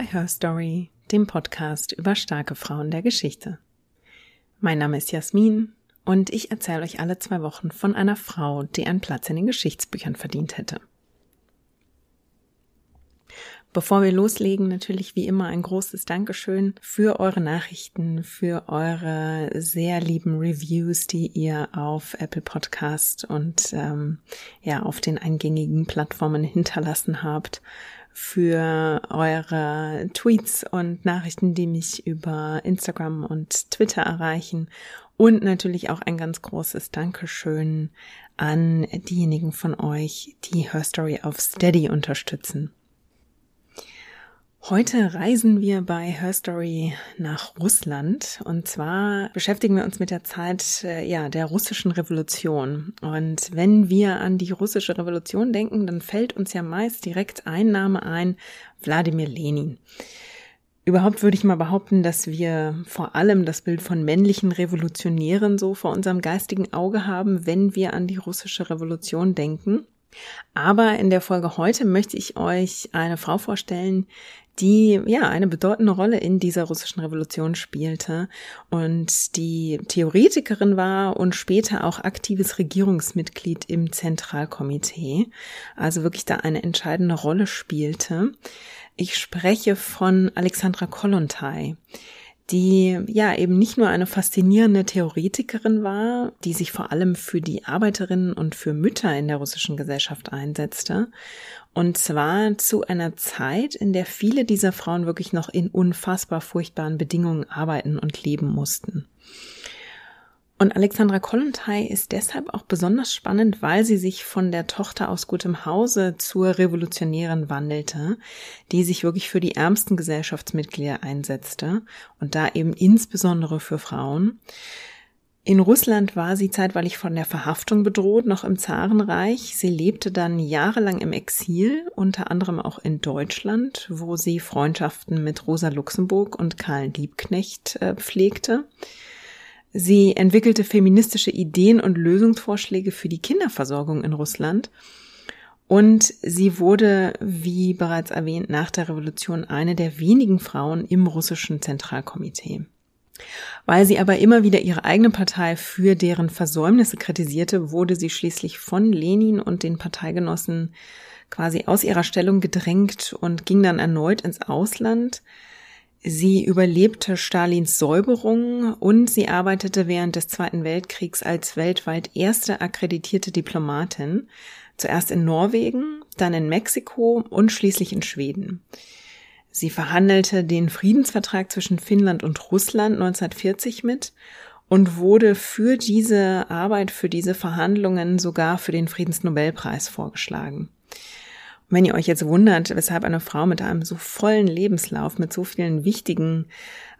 Bei Her Story, dem Podcast über starke Frauen der Geschichte. Mein Name ist Jasmin und ich erzähle euch alle zwei Wochen von einer Frau, die einen Platz in den Geschichtsbüchern verdient hätte. Bevor wir loslegen, natürlich wie immer ein großes Dankeschön für eure Nachrichten, für eure sehr lieben Reviews, die ihr auf Apple Podcast und ähm, ja auf den eingängigen Plattformen hinterlassen habt, für eure Tweets und Nachrichten, die mich über Instagram und Twitter erreichen und natürlich auch ein ganz großes Dankeschön an diejenigen von euch, die Her Story auf Steady unterstützen. Heute reisen wir bei Her Story nach Russland und zwar beschäftigen wir uns mit der Zeit äh, ja der russischen Revolution und wenn wir an die russische Revolution denken, dann fällt uns ja meist direkt ein Name ein, Wladimir Lenin. Überhaupt würde ich mal behaupten, dass wir vor allem das Bild von männlichen Revolutionären so vor unserem geistigen Auge haben, wenn wir an die russische Revolution denken. Aber in der Folge heute möchte ich euch eine Frau vorstellen, die ja eine bedeutende Rolle in dieser russischen Revolution spielte und die Theoretikerin war und später auch aktives Regierungsmitglied im Zentralkomitee, also wirklich da eine entscheidende Rolle spielte. Ich spreche von Alexandra Kollontai die ja eben nicht nur eine faszinierende Theoretikerin war, die sich vor allem für die Arbeiterinnen und für Mütter in der russischen Gesellschaft einsetzte. Und zwar zu einer Zeit, in der viele dieser Frauen wirklich noch in unfassbar furchtbaren Bedingungen arbeiten und leben mussten. Und Alexandra Kollontai ist deshalb auch besonders spannend, weil sie sich von der Tochter aus gutem Hause zur Revolutionärin wandelte, die sich wirklich für die ärmsten Gesellschaftsmitglieder einsetzte und da eben insbesondere für Frauen. In Russland war sie zeitweilig von der Verhaftung bedroht, noch im Zarenreich. Sie lebte dann jahrelang im Exil, unter anderem auch in Deutschland, wo sie Freundschaften mit Rosa Luxemburg und Karl Liebknecht äh, pflegte. Sie entwickelte feministische Ideen und Lösungsvorschläge für die Kinderversorgung in Russland. Und sie wurde, wie bereits erwähnt, nach der Revolution eine der wenigen Frauen im russischen Zentralkomitee. Weil sie aber immer wieder ihre eigene Partei für deren Versäumnisse kritisierte, wurde sie schließlich von Lenin und den Parteigenossen quasi aus ihrer Stellung gedrängt und ging dann erneut ins Ausland, Sie überlebte Stalins Säuberung und sie arbeitete während des Zweiten Weltkriegs als weltweit erste akkreditierte Diplomatin, zuerst in Norwegen, dann in Mexiko und schließlich in Schweden. Sie verhandelte den Friedensvertrag zwischen Finnland und Russland 1940 mit und wurde für diese Arbeit, für diese Verhandlungen sogar für den Friedensnobelpreis vorgeschlagen. Wenn ihr euch jetzt wundert, weshalb eine Frau mit einem so vollen Lebenslauf, mit so vielen wichtigen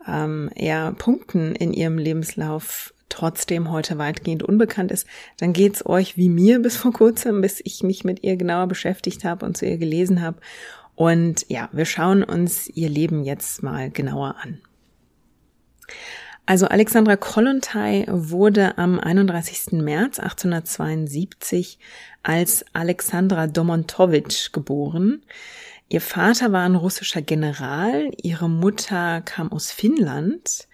ähm, ja, Punkten in ihrem Lebenslauf trotzdem heute weitgehend unbekannt ist, dann geht's euch wie mir bis vor kurzem, bis ich mich mit ihr genauer beschäftigt habe und zu ihr gelesen habe. Und ja, wir schauen uns ihr Leben jetzt mal genauer an. Also Alexandra Kollontai wurde am 31. März 1872 als Alexandra Domontowitsch geboren. Ihr Vater war ein russischer General, ihre Mutter kam aus Finnland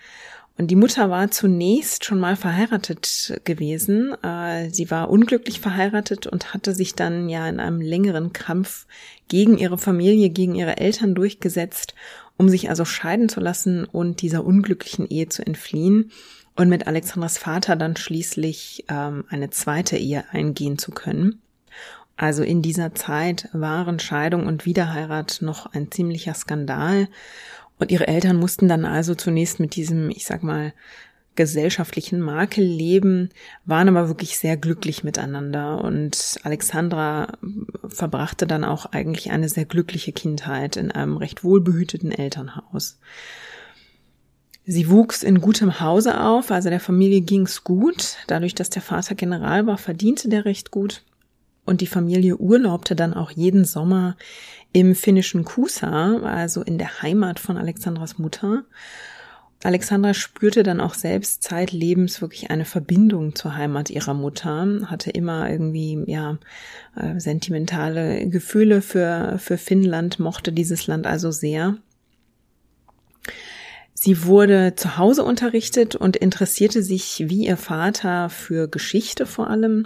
und die Mutter war zunächst schon mal verheiratet gewesen. Äh, sie war unglücklich verheiratet und hatte sich dann ja in einem längeren Kampf gegen ihre Familie, gegen ihre Eltern durchgesetzt um sich also scheiden zu lassen und dieser unglücklichen Ehe zu entfliehen und mit Alexandras Vater dann schließlich ähm, eine zweite Ehe eingehen zu können. Also in dieser Zeit waren Scheidung und Wiederheirat noch ein ziemlicher Skandal und ihre Eltern mussten dann also zunächst mit diesem, ich sag mal, gesellschaftlichen Makel leben, waren aber wirklich sehr glücklich miteinander und Alexandra verbrachte dann auch eigentlich eine sehr glückliche Kindheit in einem recht wohlbehüteten Elternhaus. Sie wuchs in gutem Hause auf, also der Familie ging's gut. Dadurch, dass der Vater General war, verdiente der recht gut. Und die Familie urlaubte dann auch jeden Sommer im finnischen Kusa, also in der Heimat von Alexandras Mutter. Alexandra spürte dann auch selbst zeitlebens wirklich eine Verbindung zur Heimat ihrer Mutter, hatte immer irgendwie, ja, äh, sentimentale Gefühle für, für Finnland, mochte dieses Land also sehr. Sie wurde zu Hause unterrichtet und interessierte sich wie ihr Vater für Geschichte vor allem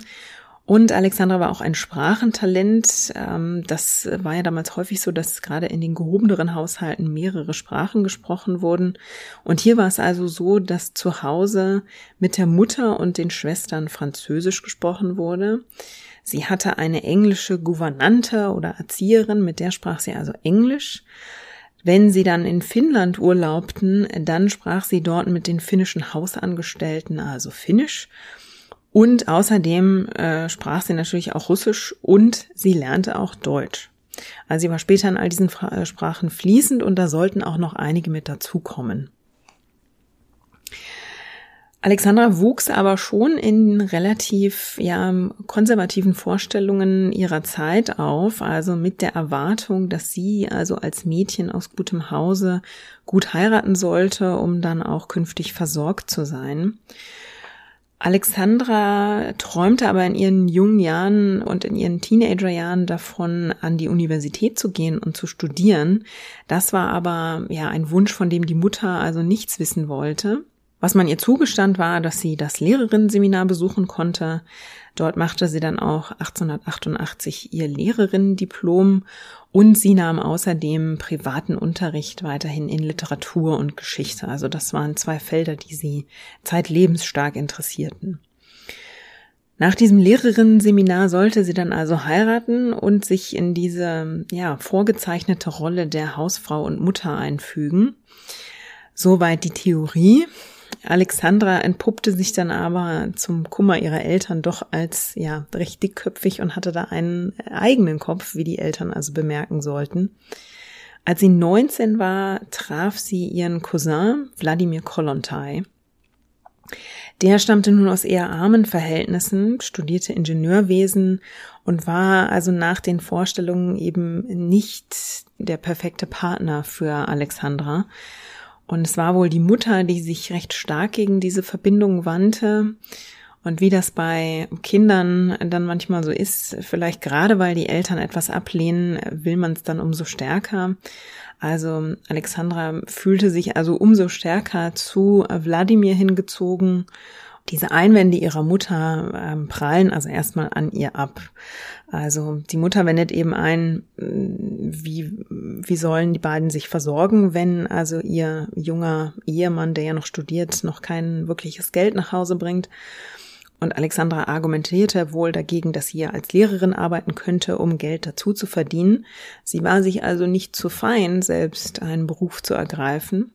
und Alexandra war auch ein Sprachentalent. Ähm, das war ja damals häufig so, dass gerade in den gehobeneren Haushalten mehrere Sprachen gesprochen wurden. Und hier war es also so, dass zu Hause mit der Mutter und den Schwestern Französisch gesprochen wurde. Sie hatte eine englische Gouvernante oder Erzieherin, mit der sprach sie also Englisch. Wenn sie dann in Finnland urlaubten, dann sprach sie dort mit den finnischen Hausangestellten, also Finnisch. Und außerdem äh, sprach sie natürlich auch Russisch und sie lernte auch Deutsch. Also sie war später in all diesen Fra äh, Sprachen fließend und da sollten auch noch einige mit dazukommen. Alexandra wuchs aber schon in relativ ja, konservativen Vorstellungen ihrer Zeit auf, also mit der Erwartung, dass sie also als Mädchen aus gutem Hause gut heiraten sollte, um dann auch künftig versorgt zu sein. Alexandra träumte aber in ihren jungen Jahren und in ihren Teenagerjahren davon, an die Universität zu gehen und zu studieren. Das war aber ja ein Wunsch, von dem die Mutter also nichts wissen wollte. Was man ihr zugestand war, dass sie das Lehrerinnenseminar besuchen konnte. Dort machte sie dann auch 1888 ihr Lehrerinnendiplom und sie nahm außerdem privaten Unterricht weiterhin in Literatur und Geschichte. Also das waren zwei Felder, die sie zeitlebens stark interessierten. Nach diesem Lehrerinnenseminar sollte sie dann also heiraten und sich in diese, ja, vorgezeichnete Rolle der Hausfrau und Mutter einfügen. Soweit die Theorie. Alexandra entpuppte sich dann aber zum Kummer ihrer Eltern doch als ja recht dickköpfig und hatte da einen eigenen Kopf, wie die Eltern also bemerken sollten. Als sie 19 war, traf sie ihren Cousin Wladimir Kollontai. Der stammte nun aus eher armen Verhältnissen, studierte Ingenieurwesen und war also nach den Vorstellungen eben nicht der perfekte Partner für Alexandra. Und es war wohl die Mutter, die sich recht stark gegen diese Verbindung wandte. Und wie das bei Kindern dann manchmal so ist, vielleicht gerade weil die Eltern etwas ablehnen, will man es dann umso stärker. Also Alexandra fühlte sich also umso stärker zu Wladimir hingezogen diese Einwände ihrer Mutter ähm, prallen also erstmal an ihr ab. Also die Mutter wendet eben ein, wie, wie sollen die beiden sich versorgen, wenn also ihr junger Ehemann, der ja noch studiert, noch kein wirkliches Geld nach Hause bringt. Und Alexandra argumentierte wohl dagegen, dass sie ja als Lehrerin arbeiten könnte, um Geld dazu zu verdienen. Sie war sich also nicht zu fein, selbst einen Beruf zu ergreifen.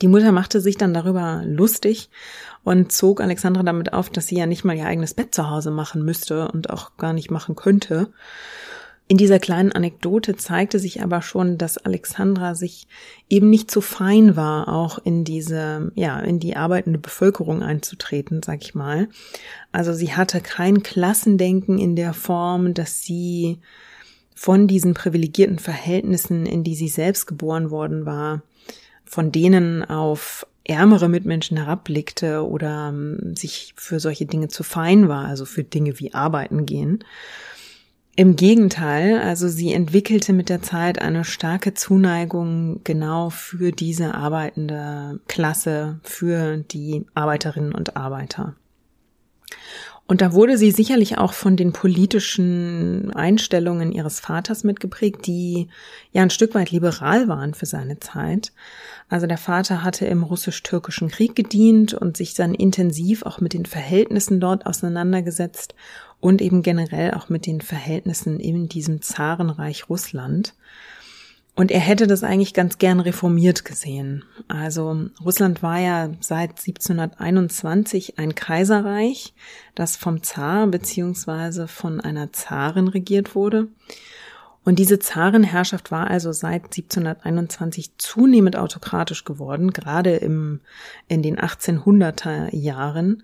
Die Mutter machte sich dann darüber lustig und zog Alexandra damit auf, dass sie ja nicht mal ihr eigenes Bett zu Hause machen müsste und auch gar nicht machen könnte. In dieser kleinen Anekdote zeigte sich aber schon, dass Alexandra sich eben nicht zu fein war, auch in diese, ja, in die arbeitende Bevölkerung einzutreten, sag ich mal. Also sie hatte kein Klassendenken in der Form, dass sie von diesen privilegierten Verhältnissen, in die sie selbst geboren worden war, von denen auf ärmere Mitmenschen herabblickte oder um, sich für solche Dinge zu fein war, also für Dinge wie arbeiten gehen. Im Gegenteil, also sie entwickelte mit der Zeit eine starke Zuneigung genau für diese arbeitende Klasse, für die Arbeiterinnen und Arbeiter. Und da wurde sie sicherlich auch von den politischen Einstellungen ihres Vaters mitgeprägt, die ja ein Stück weit liberal waren für seine Zeit. Also der Vater hatte im russisch-türkischen Krieg gedient und sich dann intensiv auch mit den Verhältnissen dort auseinandergesetzt und eben generell auch mit den Verhältnissen in diesem Zarenreich Russland. Und er hätte das eigentlich ganz gern reformiert gesehen. Also Russland war ja seit 1721 ein Kaiserreich, das vom Zar beziehungsweise von einer Zarin regiert wurde. Und diese Zarenherrschaft war also seit 1721 zunehmend autokratisch geworden, gerade im, in den 1800er Jahren.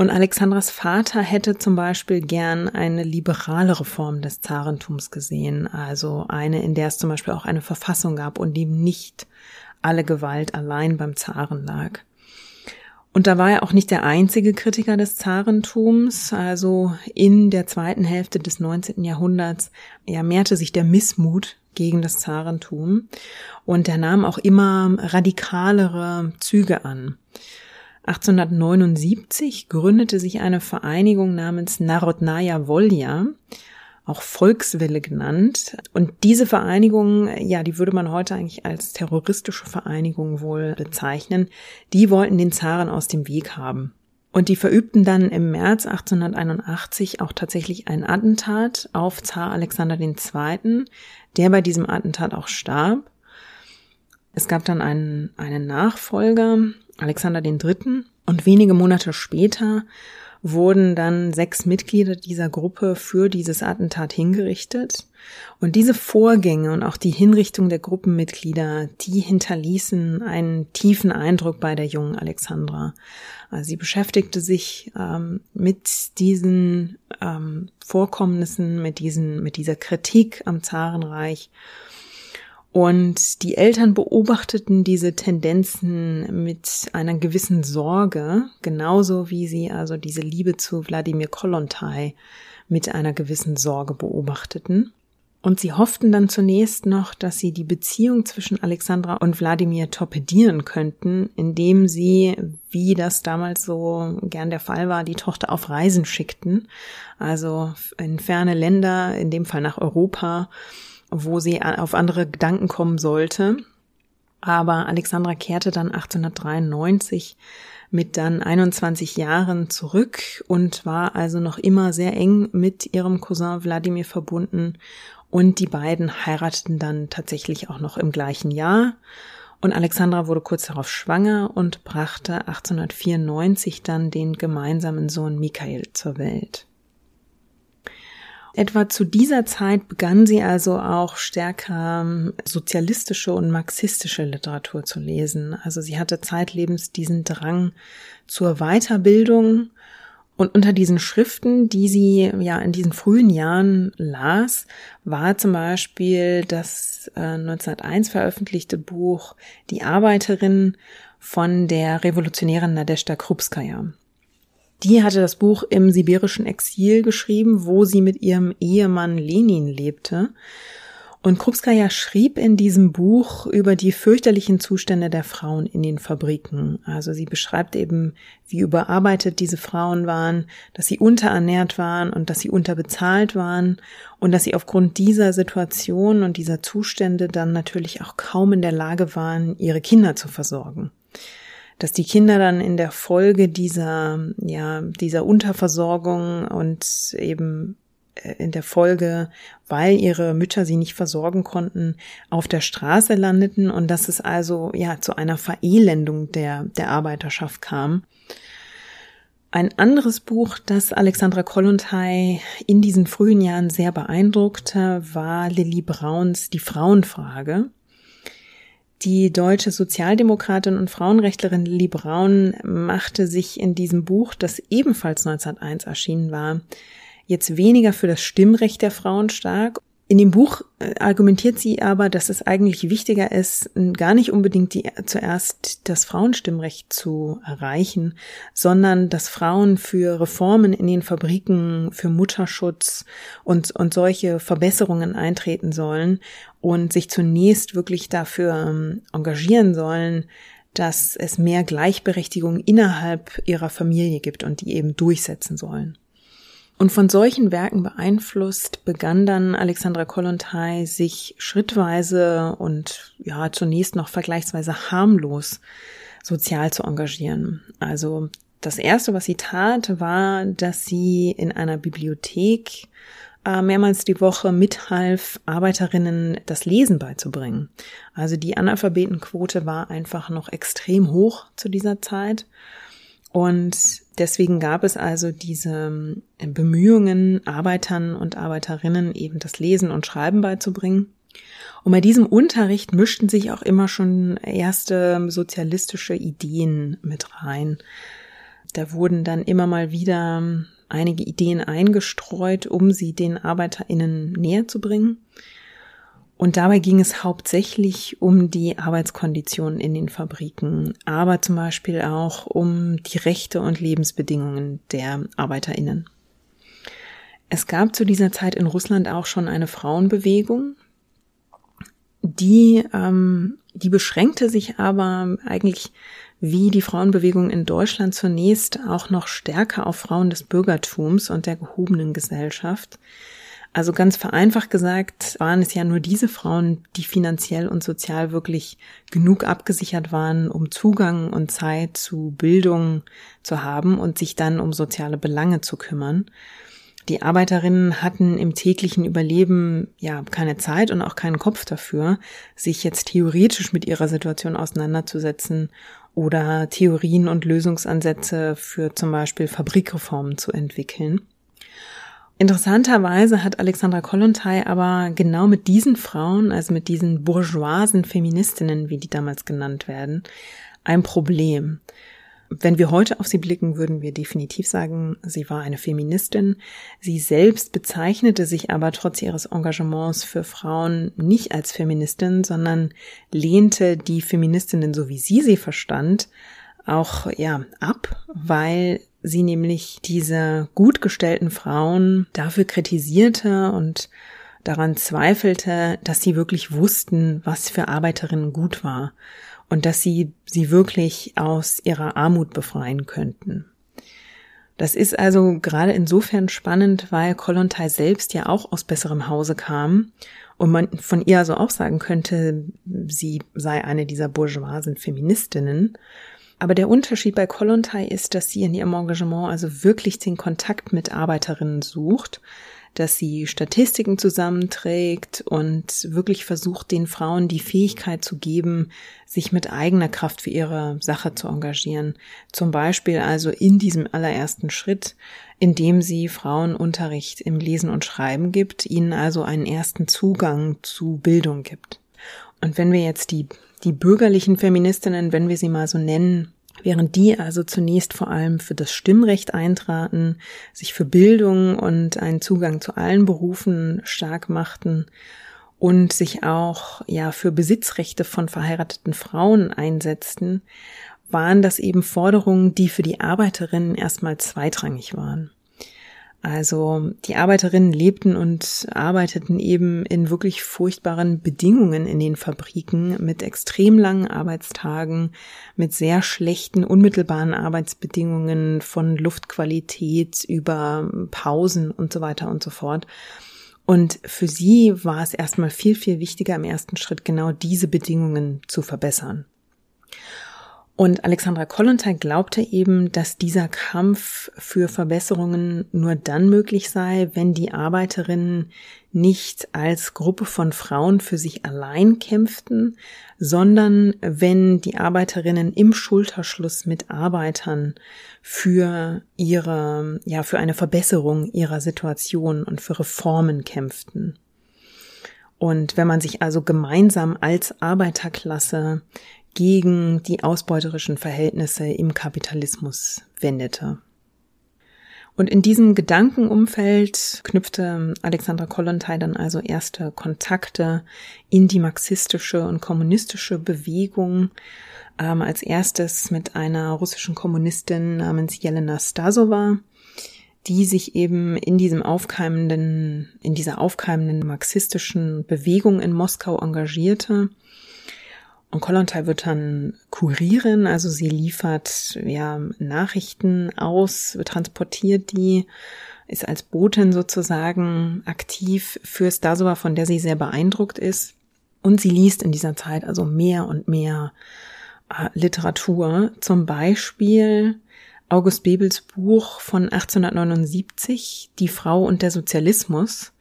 Und Alexandras Vater hätte zum Beispiel gern eine liberale Reform des Zarentums gesehen, also eine, in der es zum Beispiel auch eine Verfassung gab und eben nicht alle Gewalt allein beim Zaren lag. Und da war er auch nicht der einzige Kritiker des Zarentums. Also in der zweiten Hälfte des 19. Jahrhunderts ja, mehrte sich der Missmut gegen das Zarentum und er nahm auch immer radikalere Züge an. 1879 gründete sich eine Vereinigung namens Narodnaya Volja, auch Volkswille genannt. Und diese Vereinigung, ja, die würde man heute eigentlich als terroristische Vereinigung wohl bezeichnen. Die wollten den Zaren aus dem Weg haben. Und die verübten dann im März 1881 auch tatsächlich ein Attentat auf Zar Alexander II., der bei diesem Attentat auch starb. Es gab dann einen, einen Nachfolger, Alexander III. Und wenige Monate später wurden dann sechs Mitglieder dieser Gruppe für dieses Attentat hingerichtet. Und diese Vorgänge und auch die Hinrichtung der Gruppenmitglieder, die hinterließen einen tiefen Eindruck bei der jungen Alexandra. Also sie beschäftigte sich ähm, mit diesen ähm, Vorkommnissen, mit diesen, mit dieser Kritik am Zarenreich und die Eltern beobachteten diese Tendenzen mit einer gewissen Sorge, genauso wie sie also diese Liebe zu Wladimir Kollontai mit einer gewissen Sorge beobachteten. Und sie hofften dann zunächst noch, dass sie die Beziehung zwischen Alexandra und Wladimir torpedieren könnten, indem sie, wie das damals so gern der Fall war, die Tochter auf Reisen schickten, also in ferne Länder, in dem Fall nach Europa, wo sie auf andere Gedanken kommen sollte. Aber Alexandra kehrte dann 1893 mit dann 21 Jahren zurück und war also noch immer sehr eng mit ihrem Cousin Wladimir verbunden und die beiden heirateten dann tatsächlich auch noch im gleichen Jahr. Und Alexandra wurde kurz darauf schwanger und brachte 1894 dann den gemeinsamen Sohn Michael zur Welt. Etwa zu dieser Zeit begann sie also auch stärker ähm, sozialistische und marxistische Literatur zu lesen. Also sie hatte zeitlebens diesen Drang zur Weiterbildung und unter diesen Schriften, die sie ja in diesen frühen Jahren las, war zum Beispiel das äh, 1901 veröffentlichte Buch Die Arbeiterin von der revolutionären Nadeshda Krupskaya. Die hatte das Buch im sibirischen Exil geschrieben, wo sie mit ihrem Ehemann Lenin lebte. Und Krupskaya schrieb in diesem Buch über die fürchterlichen Zustände der Frauen in den Fabriken. Also sie beschreibt eben, wie überarbeitet diese Frauen waren, dass sie unterernährt waren und dass sie unterbezahlt waren und dass sie aufgrund dieser Situation und dieser Zustände dann natürlich auch kaum in der Lage waren, ihre Kinder zu versorgen dass die Kinder dann in der Folge dieser, ja, dieser Unterversorgung und eben äh, in der Folge, weil ihre Mütter sie nicht versorgen konnten, auf der Straße landeten und dass es also ja zu einer Verelendung der, der Arbeiterschaft kam. Ein anderes Buch, das Alexandra Kollontai in diesen frühen Jahren sehr beeindruckte, war Lilly Brauns Die Frauenfrage. Die deutsche Sozialdemokratin und Frauenrechtlerin Lili Braun machte sich in diesem Buch, das ebenfalls 1901 erschienen war, jetzt weniger für das Stimmrecht der Frauen stark in dem Buch äh, argumentiert sie aber, dass es eigentlich wichtiger ist, gar nicht unbedingt die, zuerst das Frauenstimmrecht zu erreichen, sondern dass Frauen für Reformen in den Fabriken, für Mutterschutz und, und solche Verbesserungen eintreten sollen und sich zunächst wirklich dafür ähm, engagieren sollen, dass es mehr Gleichberechtigung innerhalb ihrer Familie gibt und die eben durchsetzen sollen. Und von solchen Werken beeinflusst begann dann Alexandra Kollontai sich schrittweise und ja zunächst noch vergleichsweise harmlos sozial zu engagieren. Also das erste, was sie tat, war, dass sie in einer Bibliothek äh, mehrmals die Woche mithalf, Arbeiterinnen das Lesen beizubringen. Also die Analphabetenquote war einfach noch extrem hoch zu dieser Zeit. Und deswegen gab es also diese ähm, Bemühungen, Arbeitern und Arbeiterinnen eben das Lesen und Schreiben beizubringen. Und bei diesem Unterricht mischten sich auch immer schon erste sozialistische Ideen mit rein. Da wurden dann immer mal wieder ähm, einige Ideen eingestreut, um sie den ArbeiterInnen näher zu bringen. Und dabei ging es hauptsächlich um die Arbeitskonditionen in den Fabriken, aber zum Beispiel auch um die Rechte und Lebensbedingungen der Arbeiterinnen. Es gab zu dieser Zeit in Russland auch schon eine Frauenbewegung, die, ähm, die beschränkte sich aber eigentlich wie die Frauenbewegung in Deutschland zunächst auch noch stärker auf Frauen des Bürgertums und der gehobenen Gesellschaft. Also ganz vereinfacht gesagt waren es ja nur diese Frauen, die finanziell und sozial wirklich genug abgesichert waren, um Zugang und Zeit zu Bildung zu haben und sich dann um soziale Belange zu kümmern. Die Arbeiterinnen hatten im täglichen Überleben ja keine Zeit und auch keinen Kopf dafür, sich jetzt theoretisch mit ihrer Situation auseinanderzusetzen oder Theorien und Lösungsansätze für zum Beispiel Fabrikreformen zu entwickeln. Interessanterweise hat Alexandra Kollontai aber genau mit diesen Frauen, also mit diesen bourgeoisen Feministinnen, wie die damals genannt werden, ein Problem. Wenn wir heute auf sie blicken, würden wir definitiv sagen, sie war eine Feministin. Sie selbst bezeichnete sich aber trotz ihres Engagements für Frauen nicht als Feministin, sondern lehnte die Feministinnen, so wie sie sie verstand, auch ja ab, weil sie nämlich diese gut gestellten Frauen dafür kritisierte und daran zweifelte, dass sie wirklich wussten, was für Arbeiterinnen gut war und dass sie sie wirklich aus ihrer Armut befreien könnten. Das ist also gerade insofern spannend, weil Kollontai selbst ja auch aus besserem Hause kam und man von ihr also auch sagen könnte, sie sei eine dieser bourgeoisen Feministinnen. Aber der Unterschied bei Kollontai ist, dass sie in ihrem Engagement also wirklich den Kontakt mit Arbeiterinnen sucht, dass sie Statistiken zusammenträgt und wirklich versucht, den Frauen die Fähigkeit zu geben, sich mit eigener Kraft für ihre Sache zu engagieren. Zum Beispiel also in diesem allerersten Schritt, indem sie Frauen Unterricht im Lesen und Schreiben gibt, ihnen also einen ersten Zugang zu Bildung gibt. Und wenn wir jetzt die die bürgerlichen Feministinnen, wenn wir sie mal so nennen, während die also zunächst vor allem für das Stimmrecht eintraten, sich für Bildung und einen Zugang zu allen Berufen stark machten und sich auch ja für Besitzrechte von verheirateten Frauen einsetzten, waren das eben Forderungen, die für die Arbeiterinnen erstmal zweitrangig waren. Also die Arbeiterinnen lebten und arbeiteten eben in wirklich furchtbaren Bedingungen in den Fabriken mit extrem langen Arbeitstagen, mit sehr schlechten unmittelbaren Arbeitsbedingungen von Luftqualität über Pausen und so weiter und so fort. Und für sie war es erstmal viel, viel wichtiger im ersten Schritt genau diese Bedingungen zu verbessern. Und Alexandra Kollontai glaubte eben, dass dieser Kampf für Verbesserungen nur dann möglich sei, wenn die Arbeiterinnen nicht als Gruppe von Frauen für sich allein kämpften, sondern wenn die Arbeiterinnen im Schulterschluss mit Arbeitern für ihre, ja, für eine Verbesserung ihrer Situation und für Reformen kämpften. Und wenn man sich also gemeinsam als Arbeiterklasse gegen die ausbeuterischen Verhältnisse im Kapitalismus wendete. Und in diesem Gedankenumfeld knüpfte Alexandra Kollontai dann also erste Kontakte in die marxistische und kommunistische Bewegung, ähm, als erstes mit einer russischen Kommunistin namens Jelena Stasova, die sich eben in diesem aufkeimenden, in dieser aufkeimenden marxistischen Bewegung in Moskau engagierte Kollontai wird dann kurieren, also sie liefert ja Nachrichten aus, transportiert die, ist als Botin sozusagen aktiv für Stasova, von der sie sehr beeindruckt ist. Und sie liest in dieser Zeit also mehr und mehr äh, Literatur, zum Beispiel August Bebels Buch von 1879, Die Frau und der Sozialismus,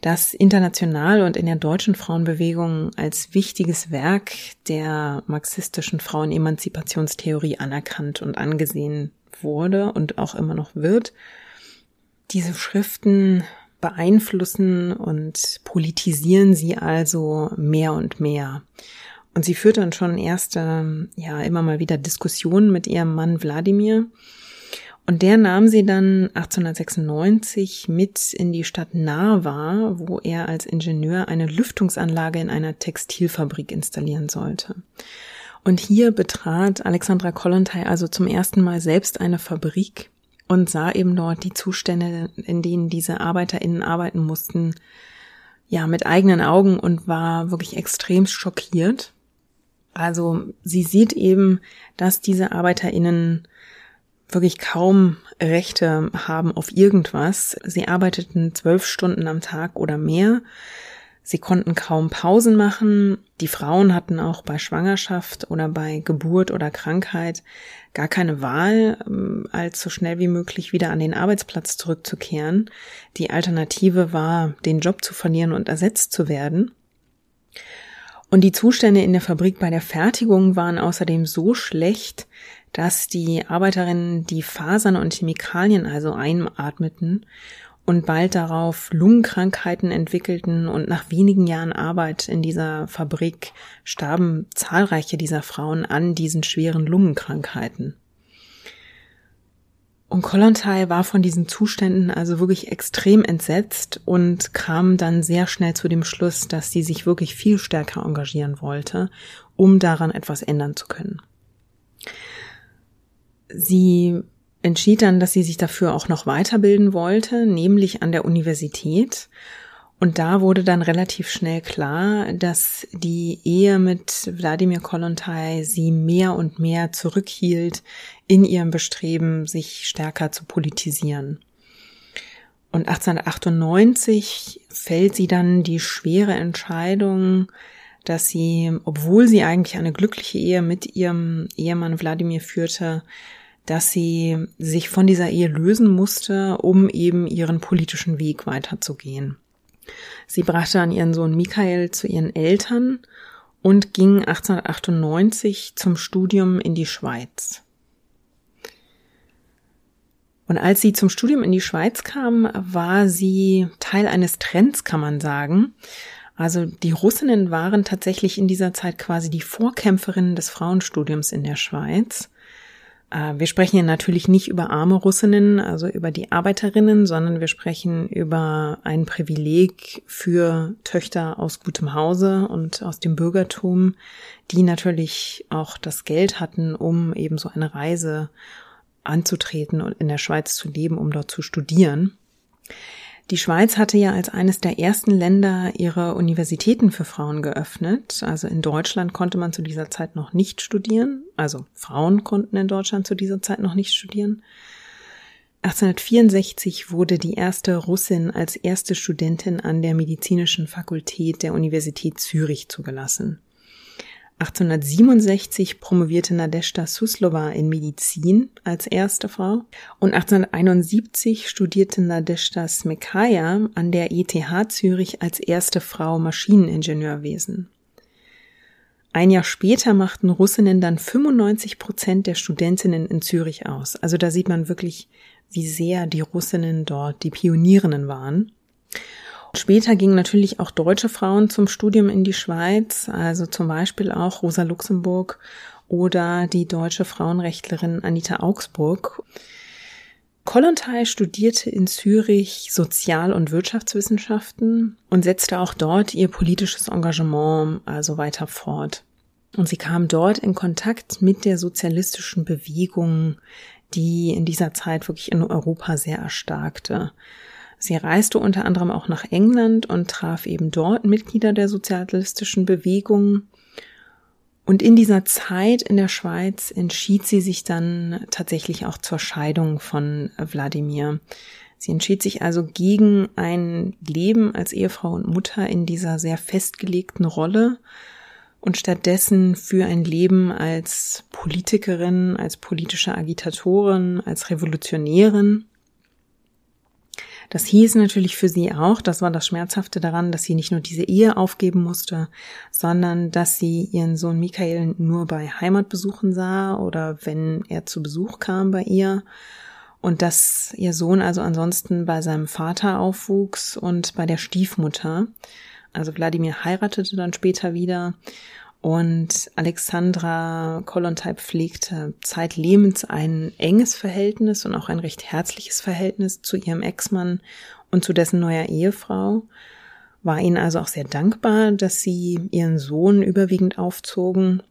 das international und in der deutschen Frauenbewegung als wichtiges Werk der marxistischen Frauenemanzipationstheorie anerkannt und angesehen wurde und auch immer noch wird. Diese Schriften beeinflussen und politisieren sie also mehr und mehr. Und sie führt dann schon erste, ja, immer mal wieder Diskussionen mit ihrem Mann Wladimir Und der nahm sie dann 1896 mit in die Stadt Narva, wo er als Ingenieur eine Lüftungsanlage in einer Textilfabrik installieren sollte. Und hier betrat Alexandra Kollontai also zum ersten Mal selbst eine Fabrik und sah eben dort die Zustände, in denen diese ArbeiterInnen arbeiten mussten, ja, mit eigenen Augen und war wirklich extrem schockiert. Also sie sieht eben, dass diese ArbeiterInnen wirklich kaum Rechte haben auf irgendwas. Sie arbeiteten zwölf Stunden am Tag oder mehr. Sie konnten kaum Pausen machen. Die Frauen hatten auch bei Schwangerschaft oder bei Geburt oder Krankheit gar keine Wahl, ähm, als so schnell wie möglich wieder an den Arbeitsplatz zurückzukehren. Die Alternative war, den Job zu verlieren und ersetzt zu werden. Und die Zustände in der Fabrik bei der Fertigung waren außerdem so schlecht, dass die Arbeiterinnen die Fasern und Chemikalien also einatmeten und bald darauf Lungenkrankheiten entwickelten und nach wenigen Jahren Arbeit in dieser Fabrik starben zahlreiche dieser Frauen an diesen schweren Lungenkrankheiten. Und Kollontai war von diesen Zuständen also wirklich extrem entsetzt und kam dann sehr schnell zu dem Schluss, dass sie sich wirklich viel stärker engagieren wollte, um daran etwas ändern zu können. Sie entschied dann, dass sie sich dafür auch noch weiterbilden wollte, nämlich an der Universität. Und da wurde dann relativ schnell klar, dass die Ehe mit Wladimir Kollontai sie mehr und mehr zurückhielt in ihrem Bestreben, sich stärker zu politisieren. Und 1898 fällt sie dann die schwere Entscheidung, dass sie, obwohl sie eigentlich eine glückliche Ehe mit ihrem Ehemann Wladimir führte, dass sie sich von dieser Ehe lösen musste, um eben ihren politischen Weg weiterzugehen. Sie brachte dann ihren Sohn Michael zu ihren Eltern und ging 1898 zum Studium in die Schweiz. Und als sie zum Studium in die Schweiz kam, war sie Teil eines Trends, kann man sagen. Also die Russinnen waren tatsächlich in dieser Zeit quasi die Vorkämpferinnen des Frauenstudiums in der Schweiz. Äh, wir sprechen hier natürlich nicht über arme Russinnen, also über die Arbeiterinnen, sondern wir sprechen über ein Privileg für Töchter aus gutem Hause und aus dem Bürgertum, die natürlich auch das Geld hatten, um eben so eine Reise anzutreten und in der Schweiz zu leben, um dort zu studieren. Die Schweiz hatte ja als eines der ersten Länder ihre Universitäten für Frauen geöffnet. Also in Deutschland konnte man zu dieser Zeit noch nicht studieren. Also Frauen konnten in Deutschland zu dieser Zeit noch nicht studieren. 1864 wurde die erste Russin als erste Studentin an der medizinischen Fakultät der Universität Zürich zugelassen. 1867 promovierte Nadeshda Suslova in Medizin als erste Frau und 1871 studierte Nadeshda Smekaya an der ETH Zürich als erste Frau Maschineningenieurwesen. Ein Jahr später machten Russinnen dann 95 Prozent der Studentinnen in Zürich aus. Also da sieht man wirklich, wie sehr die Russinnen dort die Pionierinnen waren. Später gingen natürlich auch deutsche Frauen zum Studium in die Schweiz, also zum Beispiel auch Rosa Luxemburg oder die deutsche Frauenrechtlerin Anita Augsburg. Kollontai studierte in Zürich Sozial- und Wirtschaftswissenschaften und setzte auch dort ihr politisches Engagement also weiter fort. Und sie kam dort in Kontakt mit der sozialistischen Bewegung, die in dieser Zeit wirklich in Europa sehr erstarkte. Sie reiste unter anderem auch nach England und traf eben dort Mitglieder der sozialistischen Bewegung. Und in dieser Zeit in der Schweiz entschied sie sich dann tatsächlich auch zur Scheidung von Wladimir. Sie entschied sich also gegen ein Leben als Ehefrau und Mutter in dieser sehr festgelegten Rolle und stattdessen für ein Leben als Politikerin, als politische Agitatorin, als Revolutionärin. Das hieß natürlich für sie auch, das war das Schmerzhafte daran, dass sie nicht nur diese Ehe aufgeben musste, sondern dass sie ihren Sohn Michael nur bei Heimatbesuchen sah oder wenn er zu Besuch kam bei ihr und dass ihr Sohn also ansonsten bei seinem Vater aufwuchs und bei der Stiefmutter. Also Wladimir heiratete dann später wieder Und Alexandra Kollontai pflegte zeitlebens ein enges Verhältnis und auch ein recht herzliches Verhältnis zu ihrem Ex-Mann und zu dessen neuer Ehefrau, war ihnen also auch sehr dankbar, dass sie ihren Sohn überwiegend aufzogen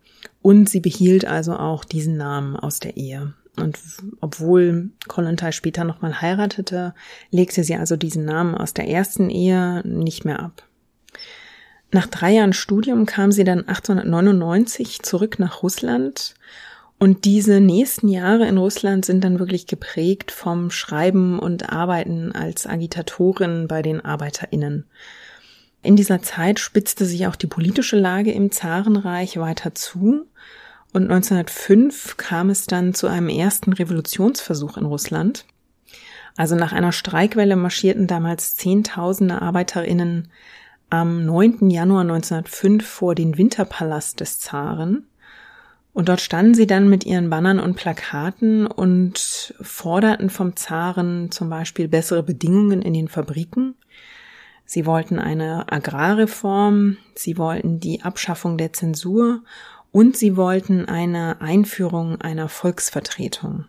und sie behielt also auch diesen Namen aus der Ehe. Und obwohl Kollontai später nochmal heiratete, legte sie also diesen Namen aus der ersten Ehe nicht mehr ab. Nach drei Jahren Studium kam sie dann 1899 zurück nach Russland und diese nächsten Jahre in Russland sind dann wirklich geprägt vom Schreiben und Arbeiten als Agitatorin bei den Arbeiterinnen. In dieser Zeit spitzte sich auch die politische Lage im Zarenreich weiter zu und 1905 kam es dann zu einem ersten Revolutionsversuch in Russland. Also nach einer Streikwelle marschierten damals Zehntausende Arbeiterinnen am 9. Januar 1905 vor den Winterpalast des Zaren. Und dort standen sie dann mit ihren Bannern und Plakaten und forderten vom Zaren zum Beispiel bessere Bedingungen in den Fabriken. Sie wollten eine Agrarreform, sie wollten die Abschaffung der Zensur und sie wollten eine Einführung einer Volksvertretung.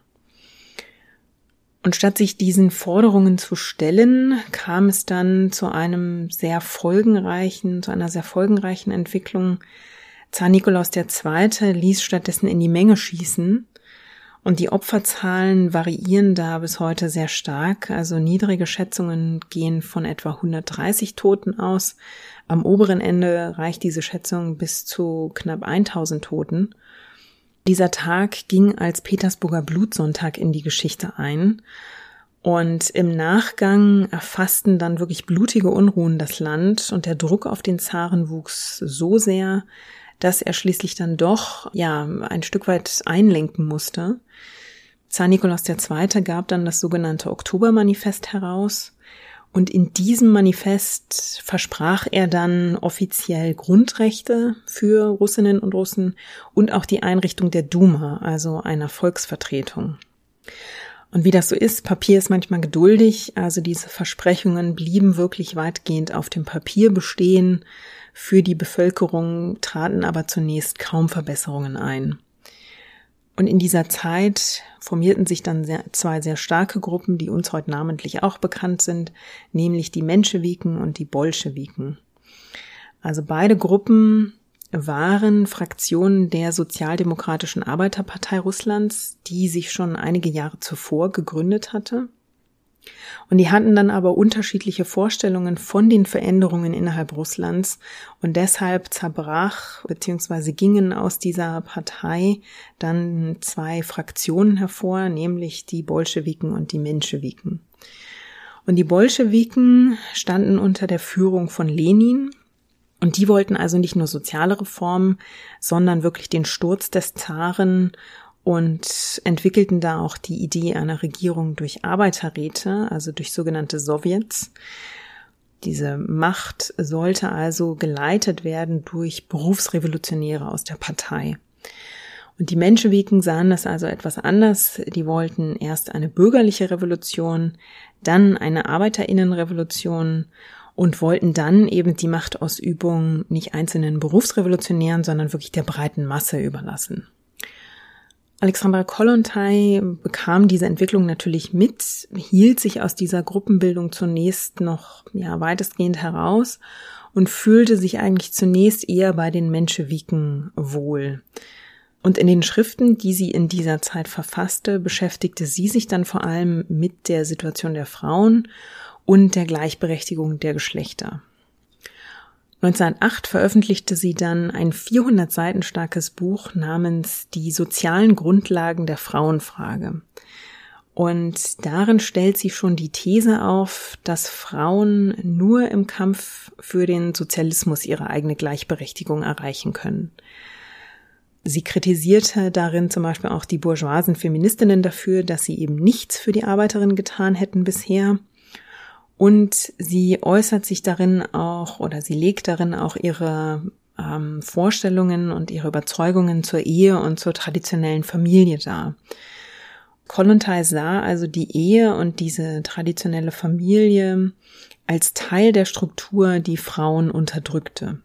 Und statt sich diesen Forderungen zu stellen, kam es dann zu einem sehr folgenreichen, zu einer sehr folgenreichen Entwicklung. Zar Nikolaus II. ließ stattdessen in die Menge schießen. Und die Opferzahlen variieren da bis heute sehr stark. Also niedrige Schätzungen gehen von etwa 130 Toten aus. Am oberen Ende reicht diese Schätzung bis zu knapp 1000 Toten. Dieser Tag ging als Petersburger Blutsonntag in die Geschichte ein. Und im Nachgang erfassten dann wirklich blutige Unruhen das Land und der Druck auf den Zaren wuchs so sehr, dass er schließlich dann doch, ja, ein Stück weit einlenken musste. Zar Nikolaus II. gab dann das sogenannte Oktobermanifest heraus, und in diesem Manifest versprach er dann offiziell Grundrechte für Russinnen und Russen und auch die Einrichtung der Duma, also einer Volksvertretung. Und wie das so ist, Papier ist manchmal geduldig, also diese Versprechungen blieben wirklich weitgehend auf dem Papier bestehen, für die Bevölkerung traten aber zunächst kaum Verbesserungen ein. Und in dieser Zeit formierten sich dann sehr, zwei sehr starke Gruppen, die uns heute namentlich auch bekannt sind, nämlich die Menschewiken und die Bolschewiken. Also beide Gruppen waren Fraktionen der Sozialdemokratischen Arbeiterpartei Russlands, die sich schon einige Jahre zuvor gegründet hatte. Und die hatten dann aber unterschiedliche Vorstellungen von den Veränderungen innerhalb Russlands und deshalb zerbrach bzw. gingen aus dieser Partei dann zwei Fraktionen hervor, nämlich die Bolschewiken und die Menschewiken. Und die Bolschewiken standen unter der Führung von Lenin und die wollten also nicht nur soziale Reformen, sondern wirklich den Sturz des Zaren und entwickelten da auch die Idee einer Regierung durch Arbeiterräte, also durch sogenannte Sowjets. Diese Macht sollte also geleitet werden durch Berufsrevolutionäre aus der Partei. Und die Menschewiken sahen das also etwas anders. Die wollten erst eine bürgerliche Revolution, dann eine Arbeiterinnenrevolution und wollten dann eben die Machtausübung nicht einzelnen Berufsrevolutionären, sondern wirklich der breiten Masse überlassen. Alexandra Kollontai bekam diese Entwicklung natürlich mit, hielt sich aus dieser Gruppenbildung zunächst noch ja, weitestgehend heraus und fühlte sich eigentlich zunächst eher bei den Menschewiken wohl. Und in den Schriften, die sie in dieser Zeit verfasste, beschäftigte sie sich dann vor allem mit der Situation der Frauen und der Gleichberechtigung der Geschlechter. 1908 veröffentlichte sie dann ein 400 Seiten starkes Buch namens Die sozialen Grundlagen der Frauenfrage. Und darin stellt sie schon die These auf, dass Frauen nur im Kampf für den Sozialismus ihre eigene Gleichberechtigung erreichen können. Sie kritisierte darin zum Beispiel auch die bourgeoisen Feministinnen dafür, dass sie eben nichts für die Arbeiterinnen getan hätten bisher und sie äußert sich darin auch oder sie legt darin auch ihre ähm, Vorstellungen und ihre Überzeugungen zur Ehe und zur traditionellen Familie dar. Kollontai sah also die Ehe und diese traditionelle Familie als Teil der Struktur, die Frauen unterdrückte.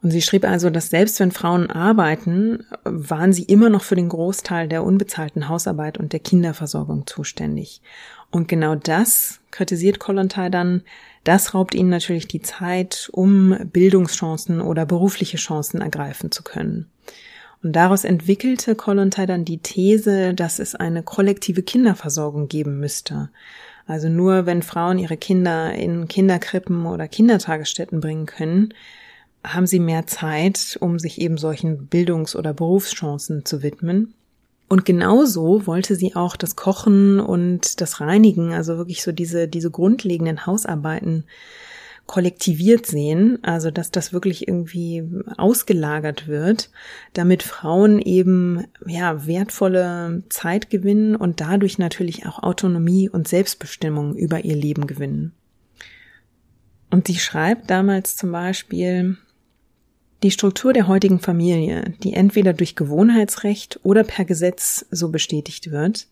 Und sie schrieb also, dass selbst wenn Frauen arbeiten, waren sie immer noch für den Großteil der unbezahlten Hausarbeit und der Kinderversorgung zuständig. Und genau das kritisiert Kollontai dann, das raubt ihnen natürlich die Zeit, um Bildungschancen oder berufliche Chancen ergreifen zu können. Und daraus entwickelte Kollontai dann die These, dass es eine kollektive Kinderversorgung geben müsste. Also nur wenn Frauen ihre Kinder in Kinderkrippen oder Kindertagesstätten bringen können, haben sie mehr Zeit, um sich eben solchen Bildungs- oder Berufschancen zu widmen. Und genauso wollte sie auch das Kochen und das Reinigen, also wirklich so diese, diese grundlegenden Hausarbeiten kollektiviert sehen, also dass das wirklich irgendwie ausgelagert wird, damit Frauen eben ja wertvolle Zeit gewinnen und dadurch natürlich auch Autonomie und Selbstbestimmung über ihr Leben gewinnen. Und sie schreibt damals zum Beispiel, die Struktur der heutigen Familie, die entweder durch Gewohnheitsrecht oder per Gesetz so bestätigt wird,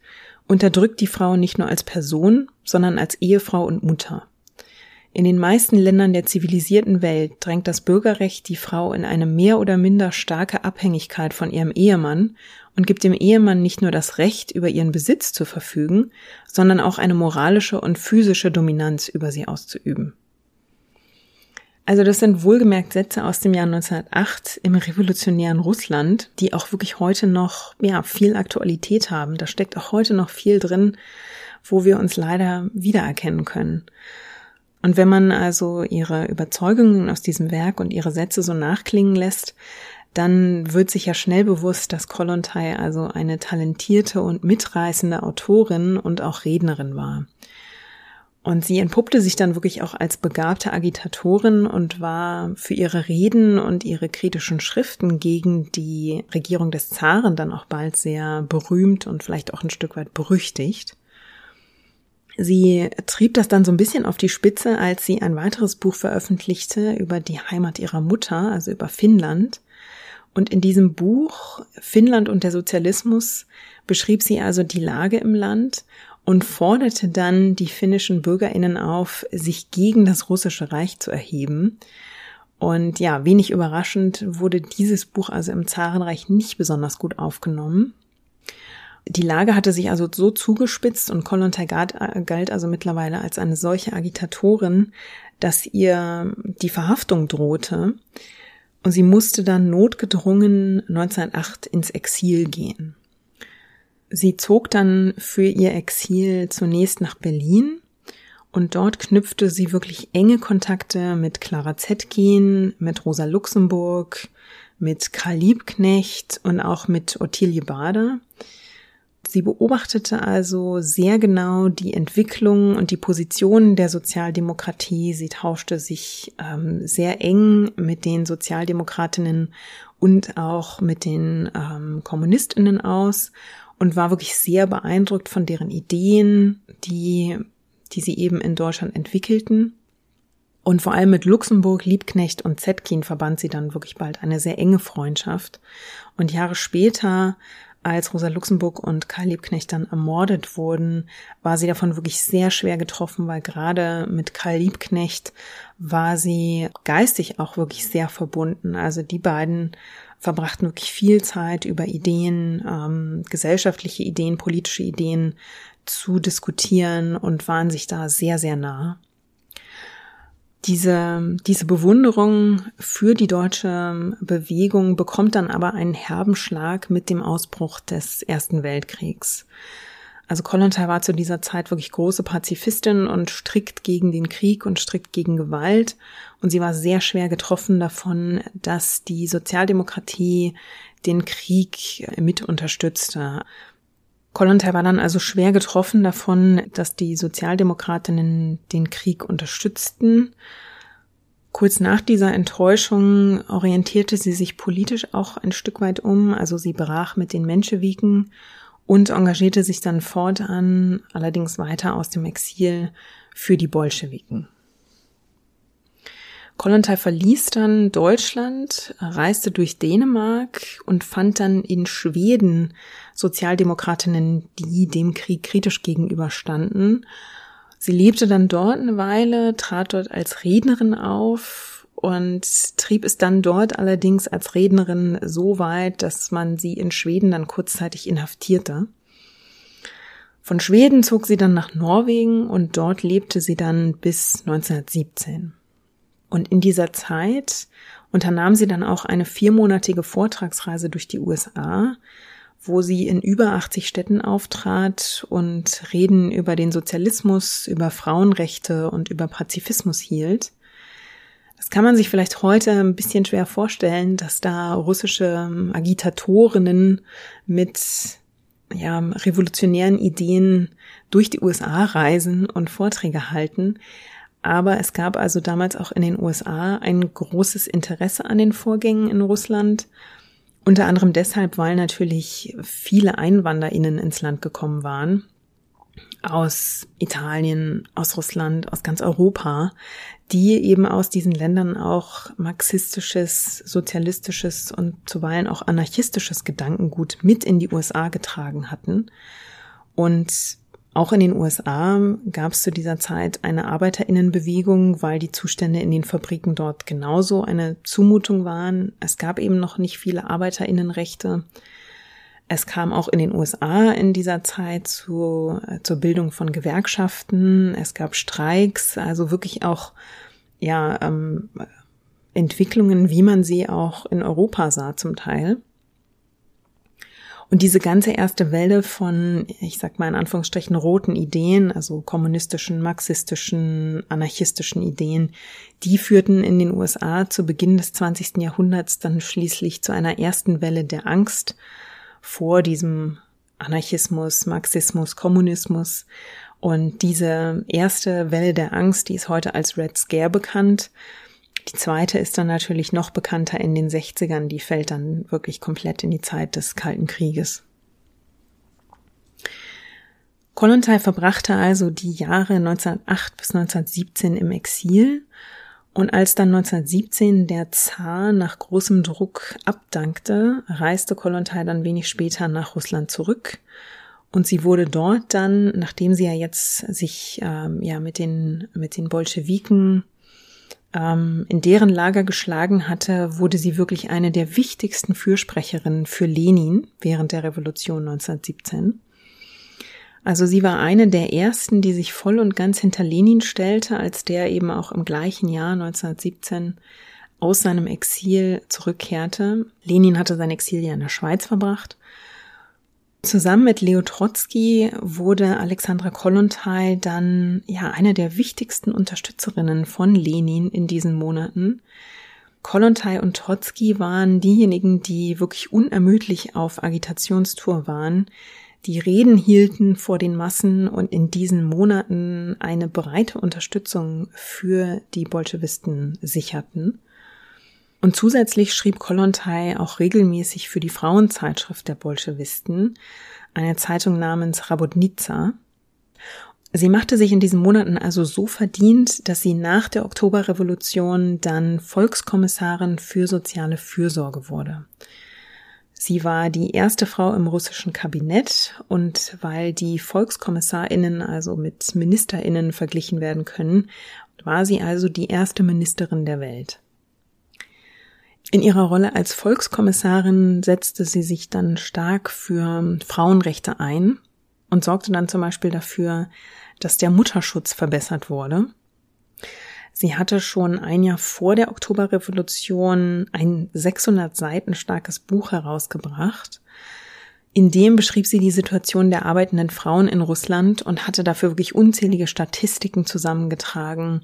unterdrückt die Frau nicht nur als Person, sondern als Ehefrau und Mutter. In den meisten Ländern der zivilisierten Welt drängt das Bürgerrecht die Frau in eine mehr oder minder starke Abhängigkeit von ihrem Ehemann und gibt dem Ehemann nicht nur das Recht, über ihren Besitz zu verfügen, sondern auch eine moralische und physische Dominanz über sie auszuüben. Also das sind wohlgemerkt Sätze aus dem Jahr 1908 im revolutionären Russland, die auch wirklich heute noch ja, viel Aktualität haben. Da steckt auch heute noch viel drin, wo wir uns leider wiedererkennen können. Und wenn man also ihre Überzeugungen aus diesem Werk und ihre Sätze so nachklingen lässt, dann wird sich ja schnell bewusst, dass Kollontai also eine talentierte und mitreißende Autorin und auch Rednerin war. Und sie entpuppte sich dann wirklich auch als begabte Agitatorin und war für ihre Reden und ihre kritischen Schriften gegen die Regierung des Zaren dann auch bald sehr berühmt und vielleicht auch ein Stück weit berüchtigt. Sie trieb das dann so ein bisschen auf die Spitze, als sie ein weiteres Buch veröffentlichte über die Heimat ihrer Mutter, also über Finnland. Und in diesem Buch Finnland und der Sozialismus beschrieb sie also die Lage im Land und forderte dann die finnischen Bürgerinnen auf, sich gegen das russische Reich zu erheben. Und ja, wenig überraschend wurde dieses Buch also im Zarenreich nicht besonders gut aufgenommen. Die Lage hatte sich also so zugespitzt und Kollontai galt also mittlerweile als eine solche Agitatorin, dass ihr die Verhaftung drohte. Und sie musste dann notgedrungen 1908 ins Exil gehen. Sie zog dann für ihr Exil zunächst nach Berlin und dort knüpfte sie wirklich enge Kontakte mit Clara Zetkin, mit Rosa Luxemburg, mit Karl Liebknecht und auch mit Ottilie Bader. Sie beobachtete also sehr genau die Entwicklung und die Positionen der Sozialdemokratie. Sie tauschte sich ähm, sehr eng mit den Sozialdemokratinnen und auch mit den ähm, Kommunistinnen aus und war wirklich sehr beeindruckt von deren Ideen, die, die sie eben in Deutschland entwickelten. Und vor allem mit Luxemburg, Liebknecht und Zetkin verband sie dann wirklich bald eine sehr enge Freundschaft. Und Jahre später, als Rosa Luxemburg und Karl Liebknecht dann ermordet wurden, war sie davon wirklich sehr schwer getroffen, weil gerade mit Karl Liebknecht war sie geistig auch wirklich sehr verbunden. Also die beiden verbrachten wirklich viel Zeit über Ideen, ähm, gesellschaftliche Ideen, politische Ideen zu diskutieren und waren sich da sehr, sehr nah. Diese, diese Bewunderung für die deutsche Bewegung bekommt dann aber einen herben Schlag mit dem Ausbruch des Ersten Weltkriegs. Also Kollontai war zu dieser Zeit wirklich große Pazifistin und strikt gegen den Krieg und strikt gegen Gewalt. Und sie war sehr schwer getroffen davon, dass die Sozialdemokratie den Krieg mit unterstützte. Kollontai war dann also schwer getroffen davon, dass die Sozialdemokratinnen den Krieg unterstützten. Kurz nach dieser Enttäuschung orientierte sie sich politisch auch ein Stück weit um. Also sie brach mit den Menschewiken und engagierte sich dann fortan allerdings weiter aus dem Exil für die Bolschewiken. Kollontai verließ dann Deutschland, reiste durch Dänemark und fand dann in Schweden Sozialdemokratinnen, die dem Krieg kritisch gegenüberstanden. Sie lebte dann dort eine Weile, trat dort als Rednerin auf und trieb es dann dort allerdings als Rednerin so weit, dass man sie in Schweden dann kurzzeitig inhaftierte. Von Schweden zog sie dann nach Norwegen und dort lebte sie dann bis 1917. Und in dieser Zeit unternahm sie dann auch eine viermonatige Vortragsreise durch die USA, wo sie in über 80 Städten auftrat und Reden über den Sozialismus, über Frauenrechte und über Pazifismus hielt. Das kann man sich vielleicht heute ein bisschen schwer vorstellen, dass da russische ähm, Agitatorinnen mit ja, revolutionären Ideen durch die USA reisen und Vorträge halten. Aber es gab also damals auch in den USA ein großes Interesse an den Vorgängen in Russland. Unter anderem deshalb, weil natürlich viele EinwanderInnen ins Land gekommen waren. Aus Italien, aus Russland, aus ganz Europa, die eben aus diesen Ländern auch marxistisches, sozialistisches und zuweilen auch anarchistisches Gedankengut mit in die USA getragen hatten. Und auch in den USA gab es zu dieser Zeit eine Arbeiterinnenbewegung, weil die Zustände in den Fabriken dort genauso eine Zumutung waren. Es gab eben noch nicht viele Arbeiterinnenrechte. Es kam auch in den USA in dieser Zeit zu, äh, zur Bildung von Gewerkschaften. Es gab Streiks, also wirklich auch ja ähm, Entwicklungen, wie man sie auch in Europa sah zum Teil. Und diese ganze erste Welle von, ich sag mal in Anführungsstrichen, roten Ideen, also kommunistischen, marxistischen, anarchistischen Ideen, die führten in den USA zu Beginn des 20. Jahrhunderts dann schließlich zu einer ersten Welle der Angst vor diesem Anarchismus, Marxismus, Kommunismus. Und diese erste Welle der Angst, die ist heute als Red Scare bekannt. Die zweite ist dann natürlich noch bekannter in den 60ern, die fällt dann wirklich komplett in die Zeit des Kalten Krieges. Kollontai verbrachte also die Jahre 1908 bis 1917 im Exil und als dann 1917 der Zar nach großem Druck abdankte, reiste Kollontai dann wenig später nach Russland zurück. Und sie wurde dort dann, nachdem sie ja jetzt sich ähm, ja mit den mit den Bolschewiken ähm, in deren Lager geschlagen hatte, wurde sie wirklich eine der wichtigsten Fürsprecherinnen für Lenin während der Revolution 1917. Also sie war eine der ersten, die sich voll und ganz hinter Lenin stellte, als der eben auch im gleichen Jahr 1917 aus seinem Exil zurückkehrte. Lenin hatte sein Exil ja in der Schweiz verbracht. Zusammen mit Leo Trotzki wurde Alexandra Kollontai dann ja eine der wichtigsten Unterstützerinnen von Lenin in diesen Monaten. Kollontai und Trotzki waren diejenigen, die wirklich unermüdlich auf Agitationstour waren, die Reden hielten vor den Massen und in diesen Monaten eine breite Unterstützung für die Bolschewisten sicherten. Und zusätzlich schrieb Kollontai auch regelmäßig für die Frauenzeitschrift der Bolschewisten, eine Zeitung namens Rabotnica. Sie machte sich in diesen Monaten also so verdient, dass sie nach der Oktoberrevolution dann Volkskommissarin für soziale Fürsorge wurde. Sie war die erste Frau im russischen Kabinett und weil die Volkskommissarinnen also mit Ministerinnen verglichen werden können, war sie also die erste Ministerin der Welt. In ihrer Rolle als Volkskommissarin setzte sie sich dann stark für Frauenrechte ein und sorgte dann zum Beispiel dafür, dass der Mutterschutz verbessert wurde. Sie hatte schon ein Jahr vor der Oktoberrevolution ein 600 Seiten starkes Buch herausgebracht. In dem beschrieb sie die Situation der arbeitenden Frauen in Russland und hatte dafür wirklich unzählige Statistiken zusammengetragen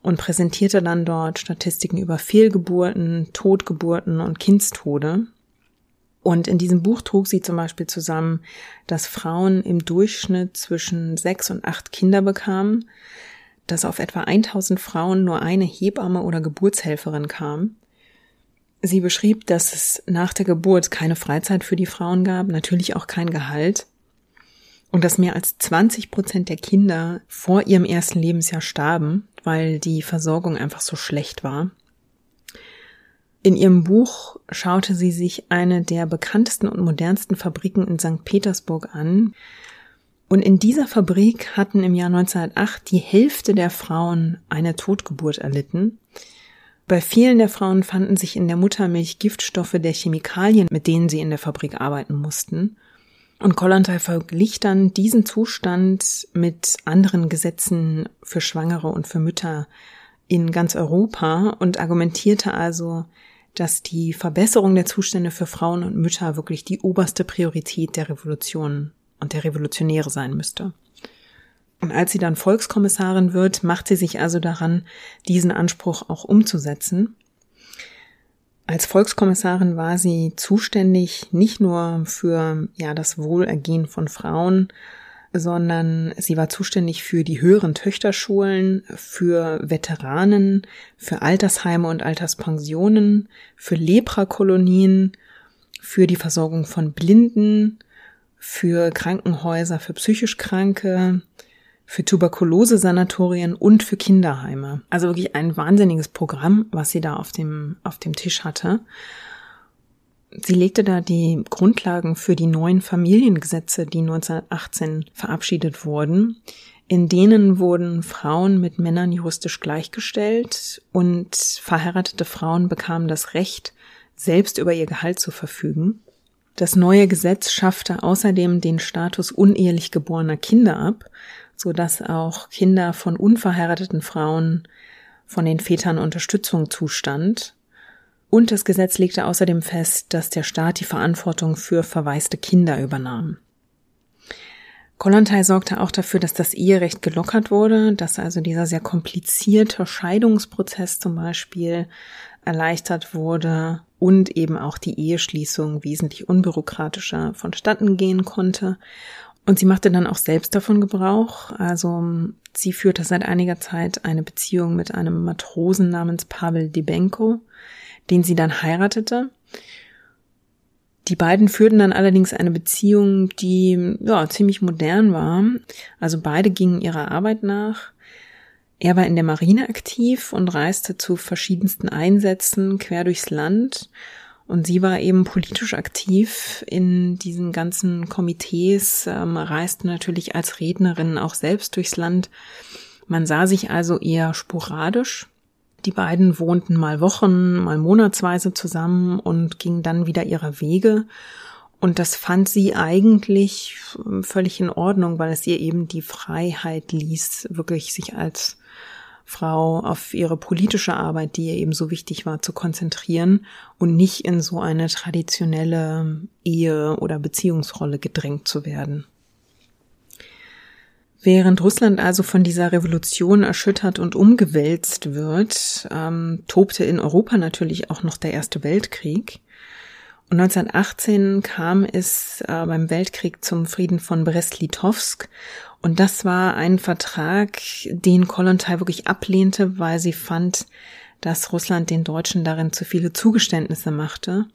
und präsentierte dann dort Statistiken über Fehlgeburten, Totgeburten und Kindstode. Und in diesem Buch trug sie zum Beispiel zusammen, dass Frauen im Durchschnitt zwischen sechs und acht Kinder bekamen, dass auf etwa 1000 Frauen nur eine Hebamme oder Geburtshelferin kam. Sie beschrieb, dass es nach der Geburt keine Freizeit für die Frauen gab, natürlich auch kein Gehalt und dass mehr als 20 Prozent der Kinder vor ihrem ersten Lebensjahr starben, weil die Versorgung einfach so schlecht war. In ihrem Buch schaute sie sich eine der bekanntesten und modernsten Fabriken in St. Petersburg an, und in dieser Fabrik hatten im Jahr 1908 die Hälfte der Frauen eine Totgeburt erlitten. Bei vielen der Frauen fanden sich in der Muttermilch Giftstoffe der Chemikalien, mit denen sie in der Fabrik arbeiten mussten. Und Kollontai verglich dann diesen Zustand mit anderen Gesetzen für Schwangere und für Mütter in ganz Europa und argumentierte also, dass die Verbesserung der Zustände für Frauen und Mütter wirklich die oberste Priorität der Revolution und der Revolutionäre sein müsste. Und als sie dann Volkskommissarin wird, macht sie sich also daran, diesen Anspruch auch umzusetzen. Als Volkskommissarin war sie zuständig nicht nur für ja das Wohlergehen von Frauen, sondern sie war zuständig für die höheren Töchterschulen, für Veteranen, für Altersheime und Alterspensionen, für Leprakolonien, für die Versorgung von Blinden, für Krankenhäuser für psychisch Kranke, für Tuberkulose-Sanatorien und für Kinderheime. Also wirklich ein wahnsinniges Programm, was sie da auf dem, auf dem Tisch hatte. Sie legte da die Grundlagen für die neuen Familiengesetze, die 1918 verabschiedet wurden. In denen wurden Frauen mit Männern juristisch gleichgestellt und verheiratete Frauen bekamen das Recht, selbst über ihr Gehalt zu verfügen. Das neue Gesetz schaffte außerdem den Status unehelich geborener Kinder ab so dass auch Kinder von unverheirateten Frauen von den Vätern Unterstützung zustand. Und das Gesetz legte außerdem fest, dass der Staat die Verantwortung für verwaiste Kinder übernahm. Kollontai sorgte auch dafür, dass das Eherecht gelockert wurde, dass also dieser sehr komplizierte Scheidungsprozess zum Beispiel erleichtert wurde und eben auch die Eheschließung wesentlich unbürokratischer vonstatten gehen konnte. Und sie machte dann auch selbst davon Gebrauch. Also sie führte seit einiger Zeit eine Beziehung mit einem Matrosen namens Pavel Debenko, den sie dann heiratete. Die beiden führten dann allerdings eine Beziehung, die ja ziemlich modern war. Also beide gingen ihrer Arbeit nach. Er war in der Marine aktiv und reiste zu verschiedensten Einsätzen quer durchs Land und sie war eben politisch aktiv in diesen ganzen Komitees, ähm, reiste natürlich als Rednerin auch selbst durchs Land. Man sah sich also eher sporadisch. Die beiden wohnten mal Wochen, mal monatsweise zusammen und gingen dann wieder ihrer Wege. Und das fand sie eigentlich völlig in Ordnung, weil es ihr eben die Freiheit ließ, wirklich sich als Frau auf ihre politische Arbeit, die ihr eben so wichtig war, zu konzentrieren und nicht in so eine traditionelle Ehe- oder Beziehungsrolle gedrängt zu werden. Während Russland also von dieser Revolution erschüttert und umgewälzt wird, ähm, tobte in Europa natürlich auch noch der Erste Weltkrieg. Und 1918 kam es äh, beim Weltkrieg zum Frieden von Brest-Litovsk und das war ein Vertrag, den Kollontai wirklich ablehnte, weil sie fand, dass Russland den Deutschen darin zu viele Zugeständnisse machte.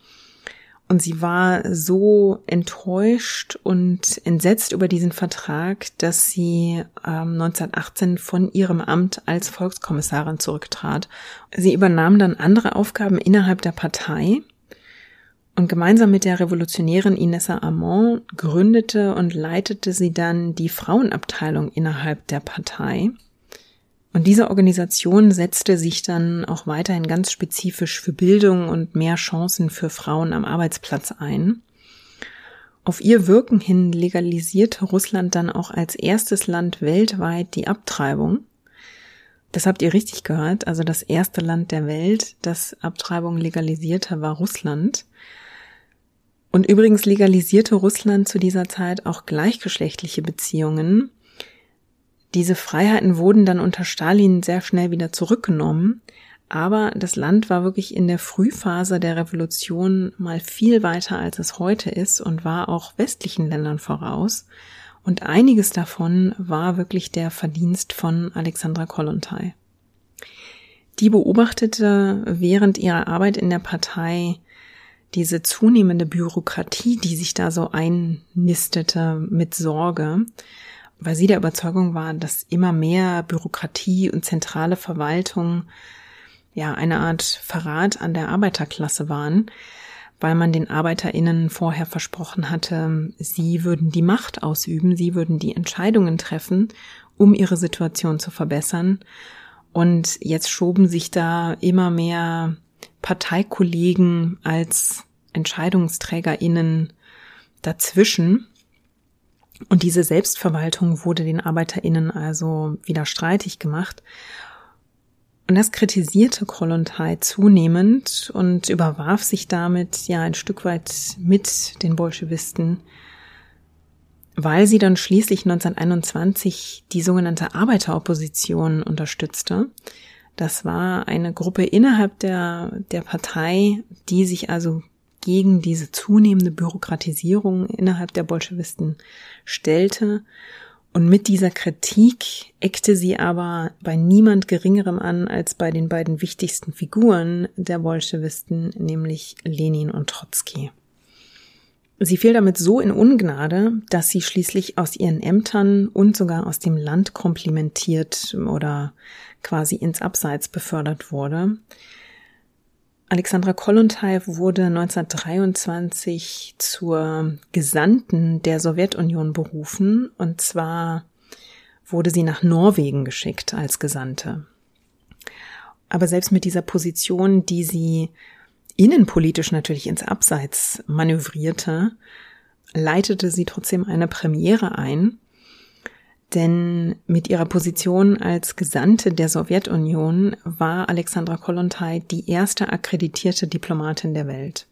Und sie war so enttäuscht und entsetzt über diesen Vertrag, dass sie ähm, 1918 von ihrem Amt als Volkskommissarin zurücktrat. Sie übernahm dann andere Aufgaben innerhalb der Partei und gemeinsam mit der Revolutionärin Inessa Amon gründete und leitete sie dann die Frauenabteilung innerhalb der Partei. Und diese Organisation setzte sich dann auch weiterhin ganz spezifisch für Bildung und mehr Chancen für Frauen am Arbeitsplatz ein. Auf ihr Wirken hin legalisierte Russland dann auch als erstes Land weltweit die Abtreibung. Das habt ihr richtig gehört. Also das erste Land der Welt, das Abtreibung legalisierte, war Russland. Und übrigens legalisierte Russland zu dieser Zeit auch gleichgeschlechtliche Beziehungen. Diese Freiheiten wurden dann unter Stalin sehr schnell wieder zurückgenommen, aber das Land war wirklich in der Frühphase der Revolution mal viel weiter, als es heute ist und war auch westlichen Ländern voraus. Und einiges davon war wirklich der Verdienst von Alexandra Kollontai. Die beobachtete während ihrer Arbeit in der Partei diese zunehmende Bürokratie, die sich da so einnistete mit Sorge, weil sie der Überzeugung war, dass immer mehr Bürokratie und zentrale Verwaltung ja eine Art Verrat an der Arbeiterklasse waren, weil man den Arbeiterinnen vorher versprochen hatte, sie würden die Macht ausüben, sie würden die Entscheidungen treffen, um ihre Situation zu verbessern. Und jetzt schoben sich da immer mehr Parteikollegen als EntscheidungsträgerInnen dazwischen. Und diese Selbstverwaltung wurde den ArbeiterInnen also wieder streitig gemacht. Und das kritisierte Kollontai zunehmend und überwarf sich damit ja ein Stück weit mit den Bolschewisten, weil sie dann schließlich 1921 die sogenannte Arbeiteropposition unterstützte. Das war eine Gruppe innerhalb der, der Partei, die sich also gegen diese zunehmende Bürokratisierung innerhalb der Bolschewisten stellte und mit dieser Kritik eckte sie aber bei niemand Geringerem an als bei den beiden wichtigsten Figuren der Bolschewisten, nämlich Lenin und Trotzki. Sie fiel damit so in Ungnade, dass sie schließlich aus ihren Ämtern und sogar aus dem Land komplimentiert oder quasi ins Abseits befördert wurde. Alexandra Kollontai wurde 1923 zur Gesandten der Sowjetunion berufen und zwar wurde sie nach Norwegen geschickt als Gesandte. Aber selbst mit dieser Position, die sie innenpolitisch natürlich ins Abseits manövrierte, leitete sie trotzdem eine Premiere ein denn mit ihrer Position als Gesandte der Sowjetunion war Alexandra Kollontai die erste akkreditierte Diplomatin der Welt.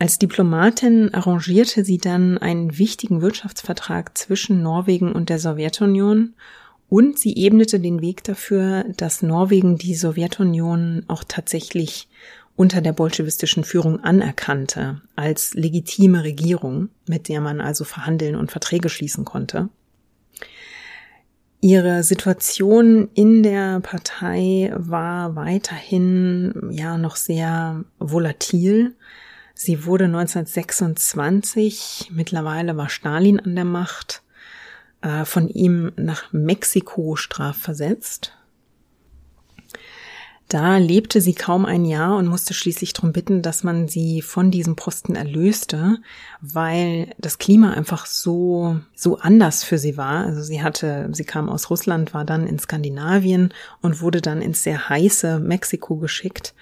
Als Diplomatin arrangierte sie dann einen wichtigen Wirtschaftsvertrag zwischen Norwegen und der Sowjetunion und sie ebnete den Weg dafür, dass Norwegen die Sowjetunion auch tatsächlich unter der bolschewistischen Führung anerkannte als legitime Regierung, mit der man also verhandeln und Verträge schließen konnte. Ihre Situation in der Partei war weiterhin ja noch sehr volatil. Sie wurde 1926, mittlerweile war Stalin an der Macht, äh, von ihm nach Mexiko strafversetzt da lebte sie kaum ein Jahr und musste schließlich darum bitten, dass man sie von diesem Posten erlöste, weil das Klima einfach so, so anders für sie war. Also sie hatte, sie kam aus Russland, war dann in Skandinavien und wurde dann ins sehr heiße Mexiko geschickt.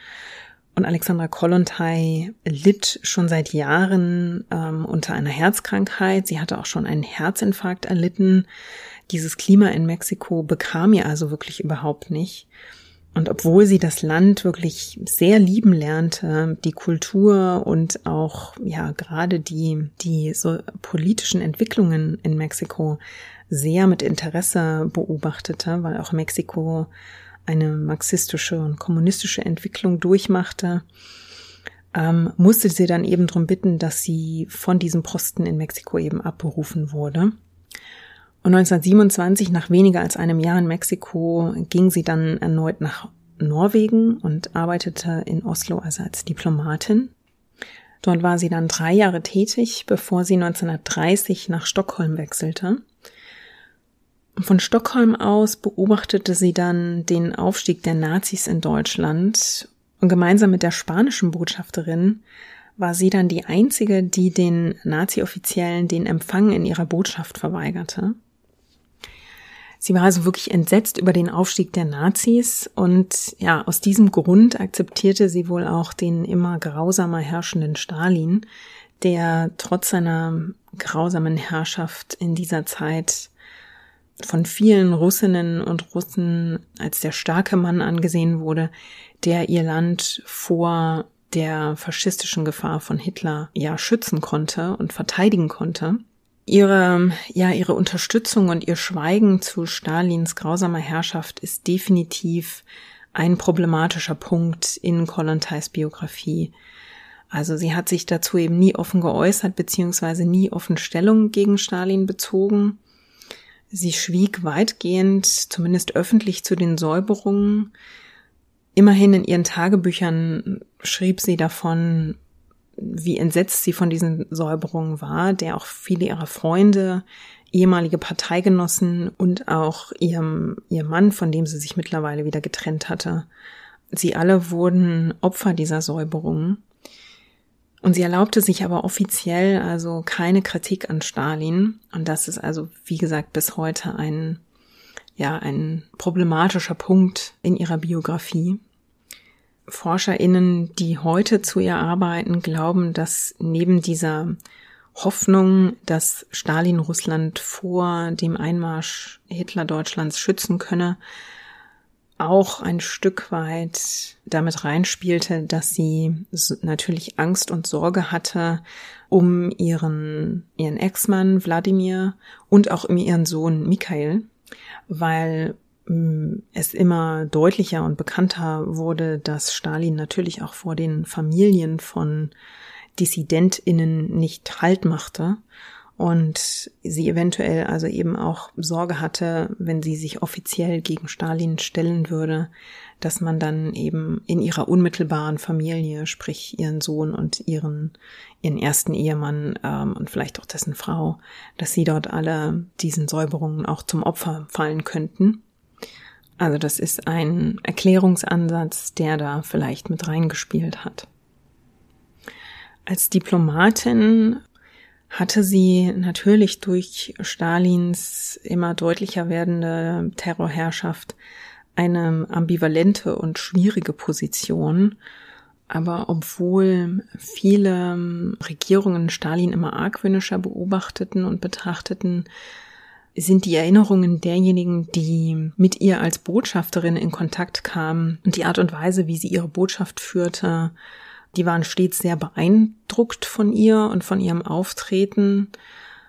Und Alexandra Kollontai litt schon seit Jahren ähm, unter einer Herzkrankheit. Sie hatte auch schon einen Herzinfarkt erlitten. Dieses Klima in Mexiko bekam ihr also wirklich überhaupt nicht. Und obwohl sie das Land wirklich sehr lieben lernte, die Kultur und auch, ja, gerade die, die so politischen Entwicklungen in Mexiko sehr mit Interesse beobachtete, weil auch Mexiko eine marxistische und kommunistische Entwicklung durchmachte, ähm, musste sie dann eben darum bitten, dass sie von diesem Posten in Mexiko eben abberufen wurde. Und 1927, nach weniger als einem Jahr in Mexiko, ging sie dann erneut nach Norwegen und arbeitete in Oslo also als Diplomatin. Dort war sie dann drei Jahre tätig, bevor sie 1930 nach Stockholm wechselte. Von Stockholm aus beobachtete sie dann den Aufstieg der Nazis in Deutschland und gemeinsam mit der spanischen Botschafterin war sie dann die einzige, die den Nazi-Offiziellen den Empfang in ihrer Botschaft verweigerte. Sie war also wirklich entsetzt über den Aufstieg der Nazis und ja, aus diesem Grund akzeptierte sie wohl auch den immer grausamer herrschenden Stalin, der trotz seiner grausamen Herrschaft in dieser Zeit von vielen Russinnen und Russen als der starke Mann angesehen wurde, der ihr Land vor der faschistischen Gefahr von Hitler ja schützen konnte und verteidigen konnte. Ihre, ja, ihre Unterstützung und ihr Schweigen zu Stalins grausamer Herrschaft ist definitiv ein problematischer Punkt in Kollontais Biografie. Also sie hat sich dazu eben nie offen geäußert, beziehungsweise nie offen Stellung gegen Stalin bezogen. Sie schwieg weitgehend, zumindest öffentlich, zu den Säuberungen. Immerhin in ihren Tagebüchern schrieb sie davon, wie entsetzt sie von diesen Säuberungen war, der auch viele ihrer Freunde, ehemalige Parteigenossen und auch ihrem, ihr Mann, von dem sie sich mittlerweile wieder getrennt hatte, sie alle wurden Opfer dieser Säuberungen. Und sie erlaubte sich aber offiziell also keine Kritik an Stalin. Und das ist also, wie gesagt, bis heute ein ja ein problematischer Punkt in ihrer Biografie. ForscherInnen, die heute zu ihr arbeiten, glauben, dass neben dieser Hoffnung, dass Stalin Russland vor dem Einmarsch Hitler Deutschlands schützen könne, auch ein Stück weit damit reinspielte, dass sie natürlich Angst und Sorge hatte um ihren, ihren Ex-Mann Wladimir und auch um ihren Sohn Mikhail, weil mm, es immer deutlicher und bekannter wurde, dass Stalin natürlich auch vor den Familien von DissidentInnen nicht Halt machte und sie eventuell also eben auch Sorge hatte, wenn sie sich offiziell gegen Stalin stellen würde, dass man dann eben in ihrer unmittelbaren Familie, sprich ihren Sohn und ihren ihren ersten Ehemann ähm, und vielleicht auch dessen Frau, dass sie dort alle diesen Säuberungen auch zum Opfer fallen könnten. Also das ist ein Erklärungsansatz, der da vielleicht mit reingespielt hat. Als Diplomatin hatte sie natürlich durch Stalins immer deutlicher werdende Terrorherrschaft eine ambivalente und schwierige Position. Aber obwohl viele Regierungen Stalin immer argwöhnischer beobachteten und betrachteten, sind die Erinnerungen derjenigen, die mit ihr als Botschafterin in Kontakt kamen und die Art und Weise, wie sie ihre Botschaft führte, die waren stets sehr beeindruckt von ihr und von ihrem Auftreten.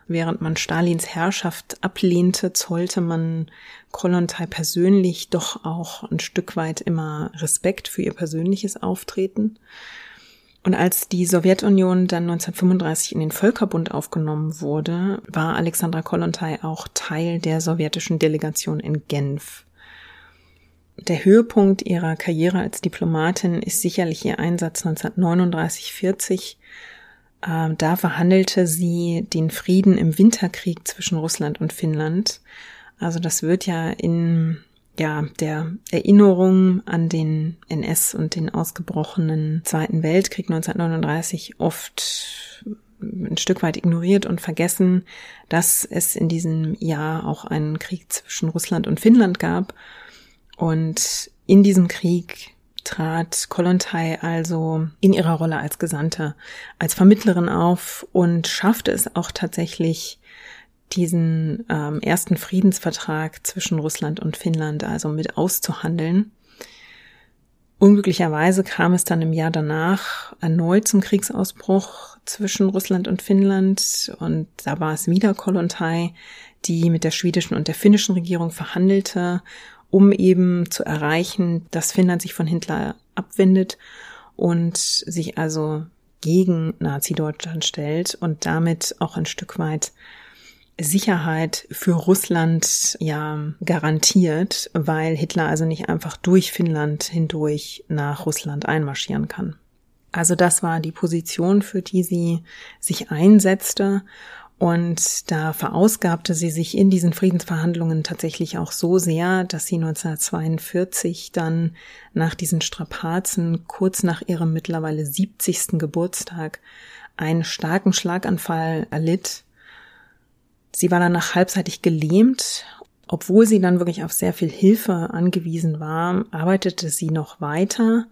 Während man Stalins Herrschaft ablehnte, zollte man Kollontai persönlich doch auch ein Stück weit immer Respekt für ihr persönliches Auftreten. Und als die Sowjetunion dann 1935 in den Völkerbund aufgenommen wurde, war Alexandra Kollontai auch Teil der sowjetischen Delegation in Genf. Der Höhepunkt ihrer Karriere als Diplomatin ist sicherlich ihr Einsatz 1939-40. Ähm, da verhandelte sie den Frieden im Winterkrieg zwischen Russland und Finnland. Also das wird ja in ja, der Erinnerung an den NS und den ausgebrochenen Zweiten Weltkrieg 1939 oft ein Stück weit ignoriert und vergessen, dass es in diesem Jahr auch einen Krieg zwischen Russland und Finnland gab und in diesem Krieg trat Kollontai also in ihrer Rolle als Gesandte, als Vermittlerin auf und schaffte es auch tatsächlich, diesen ähm, ersten Friedensvertrag zwischen Russland und Finnland also mit auszuhandeln. Unglücklicherweise kam es dann im Jahr danach erneut zum Kriegsausbruch zwischen Russland und Finnland und da war es wieder Kollontai, die mit der schwedischen und der finnischen Regierung verhandelte um eben zu erreichen, dass Finnland sich von Hitler abwendet und sich also gegen Nazi-Deutschland stellt und damit auch ein Stück weit Sicherheit für Russland ja garantiert, weil Hitler also nicht einfach durch Finnland hindurch nach Russland einmarschieren kann. Also das war die Position, für die sie sich einsetzte und da verausgabte sie sich in diesen Friedensverhandlungen tatsächlich auch so sehr, dass sie 1942 dann nach diesen Strapazen kurz nach ihrem mittlerweile 70. Geburtstag einen starken Schlaganfall erlitt. Sie war danach halbseitig gelähmt. Obwohl sie dann wirklich auf sehr viel Hilfe angewiesen war, arbeitete sie noch weiter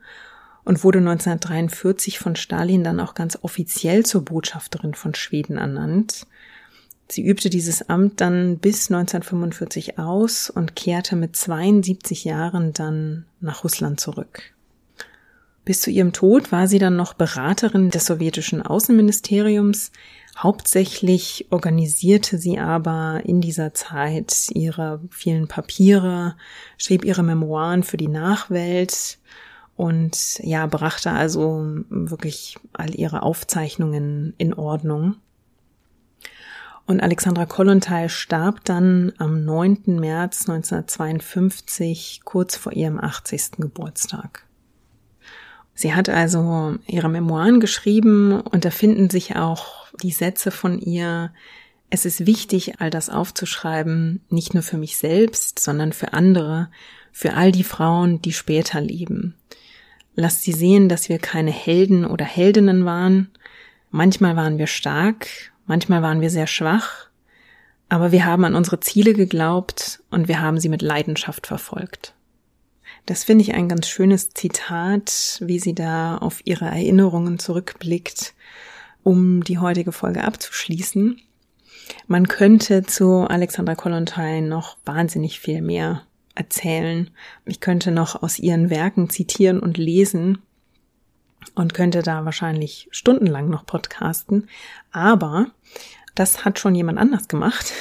und wurde 1943 von Stalin dann auch ganz offiziell zur Botschafterin von Schweden ernannt. Sie übte dieses Amt dann bis 1945 aus und kehrte mit 72 Jahren dann nach Russland zurück. Bis zu ihrem Tod war sie dann noch Beraterin des sowjetischen Außenministeriums. Hauptsächlich organisierte sie aber in dieser Zeit ihre vielen Papiere, schrieb ihre Memoiren für die Nachwelt und ja, brachte also wirklich all ihre Aufzeichnungen in Ordnung. Und Alexandra Kollontai starb dann am 9. März 1952, kurz vor ihrem 80. Geburtstag. Sie hat also ihre Memoiren geschrieben und da finden sich auch die Sätze von ihr, es ist wichtig, all das aufzuschreiben, nicht nur für mich selbst, sondern für andere, für all die Frauen, die später leben. Lasst sie sehen, dass wir keine Helden oder Heldinnen waren. Manchmal waren wir stark, Manchmal waren wir sehr schwach, Aber wir haben an unsere Ziele geglaubt und wir haben sie mit Leidenschaft verfolgt. Das finde ich ein ganz schönes Zitat, wie sie da auf ihre Erinnerungen zurückblickt, um die heutige Folge abzuschließen. Man könnte zu Alexandra Kollontai noch wahnsinnig viel mehr erzählen. Ich könnte noch aus ihren Werken zitieren und lesen und könnte da wahrscheinlich stundenlang noch podcasten. Aber das hat schon jemand anders gemacht.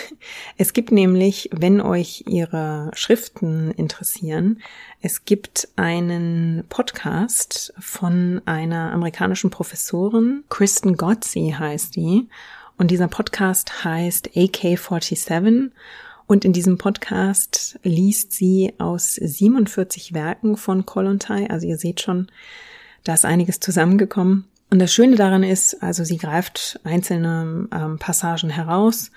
Es gibt nämlich, wenn euch ihre Schriften interessieren, es gibt einen Podcast von einer amerikanischen Professorin, Kristen Gotzi heißt die. Und dieser Podcast heißt AK47. Und in diesem Podcast liest sie aus 47 Werken von Kollontai. Also ihr seht schon, da ist einiges zusammengekommen. Und das Schöne daran ist, also sie greift einzelne ähm, Passagen heraus.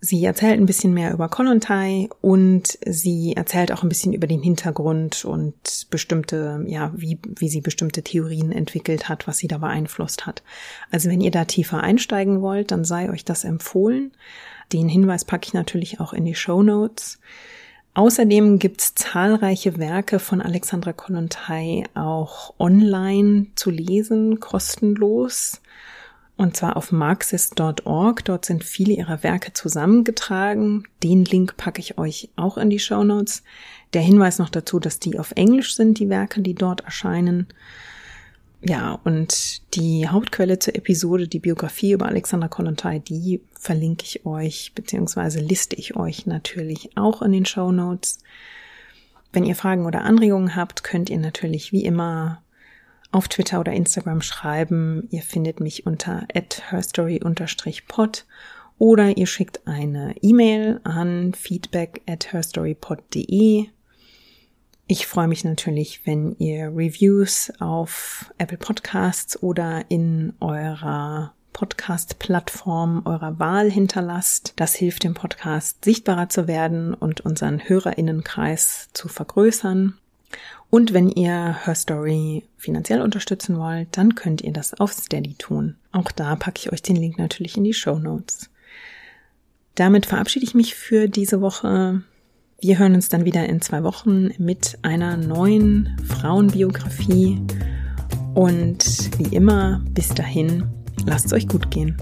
Sie erzählt ein bisschen mehr über Kollontai und sie erzählt auch ein bisschen über den Hintergrund und bestimmte, ja, wie, wie sie bestimmte Theorien entwickelt hat, was sie da beeinflusst hat. Also wenn ihr da tiefer einsteigen wollt, dann sei euch das empfohlen. Den Hinweis packe ich natürlich auch in die Show Notes. Außerdem gibt's zahlreiche Werke von Alexandra Kollontai auch online zu lesen, kostenlos. Und zwar auf marxist.org. Dort sind viele ihrer Werke zusammengetragen. Den Link packe ich euch auch in die Show Notes. Der Hinweis noch dazu, dass die auf Englisch sind, die Werke, die dort erscheinen. Ja, und die Hauptquelle zur Episode, die Biografie über Alexander Kollontai, die verlinke ich euch, beziehungsweise liste ich euch natürlich auch in den Show Notes. Wenn ihr Fragen oder Anregungen habt, könnt ihr natürlich wie immer auf Twitter oder Instagram schreiben. Ihr findet mich unter herstory-pod oder ihr schickt eine E-Mail an feedback at herstorypod.de ich freue mich natürlich, wenn ihr Reviews auf Apple Podcasts oder in eurer Podcast-Plattform eurer Wahl hinterlasst. Das hilft dem Podcast sichtbarer zu werden und unseren Hörerinnenkreis zu vergrößern. Und wenn ihr Her Story finanziell unterstützen wollt, dann könnt ihr das auf Steady tun. Auch da packe ich euch den Link natürlich in die Show Notes. Damit verabschiede ich mich für diese Woche. Wir hören uns dann wieder in zwei Wochen mit einer neuen Frauenbiografie. Und wie immer, bis dahin, lasst es euch gut gehen.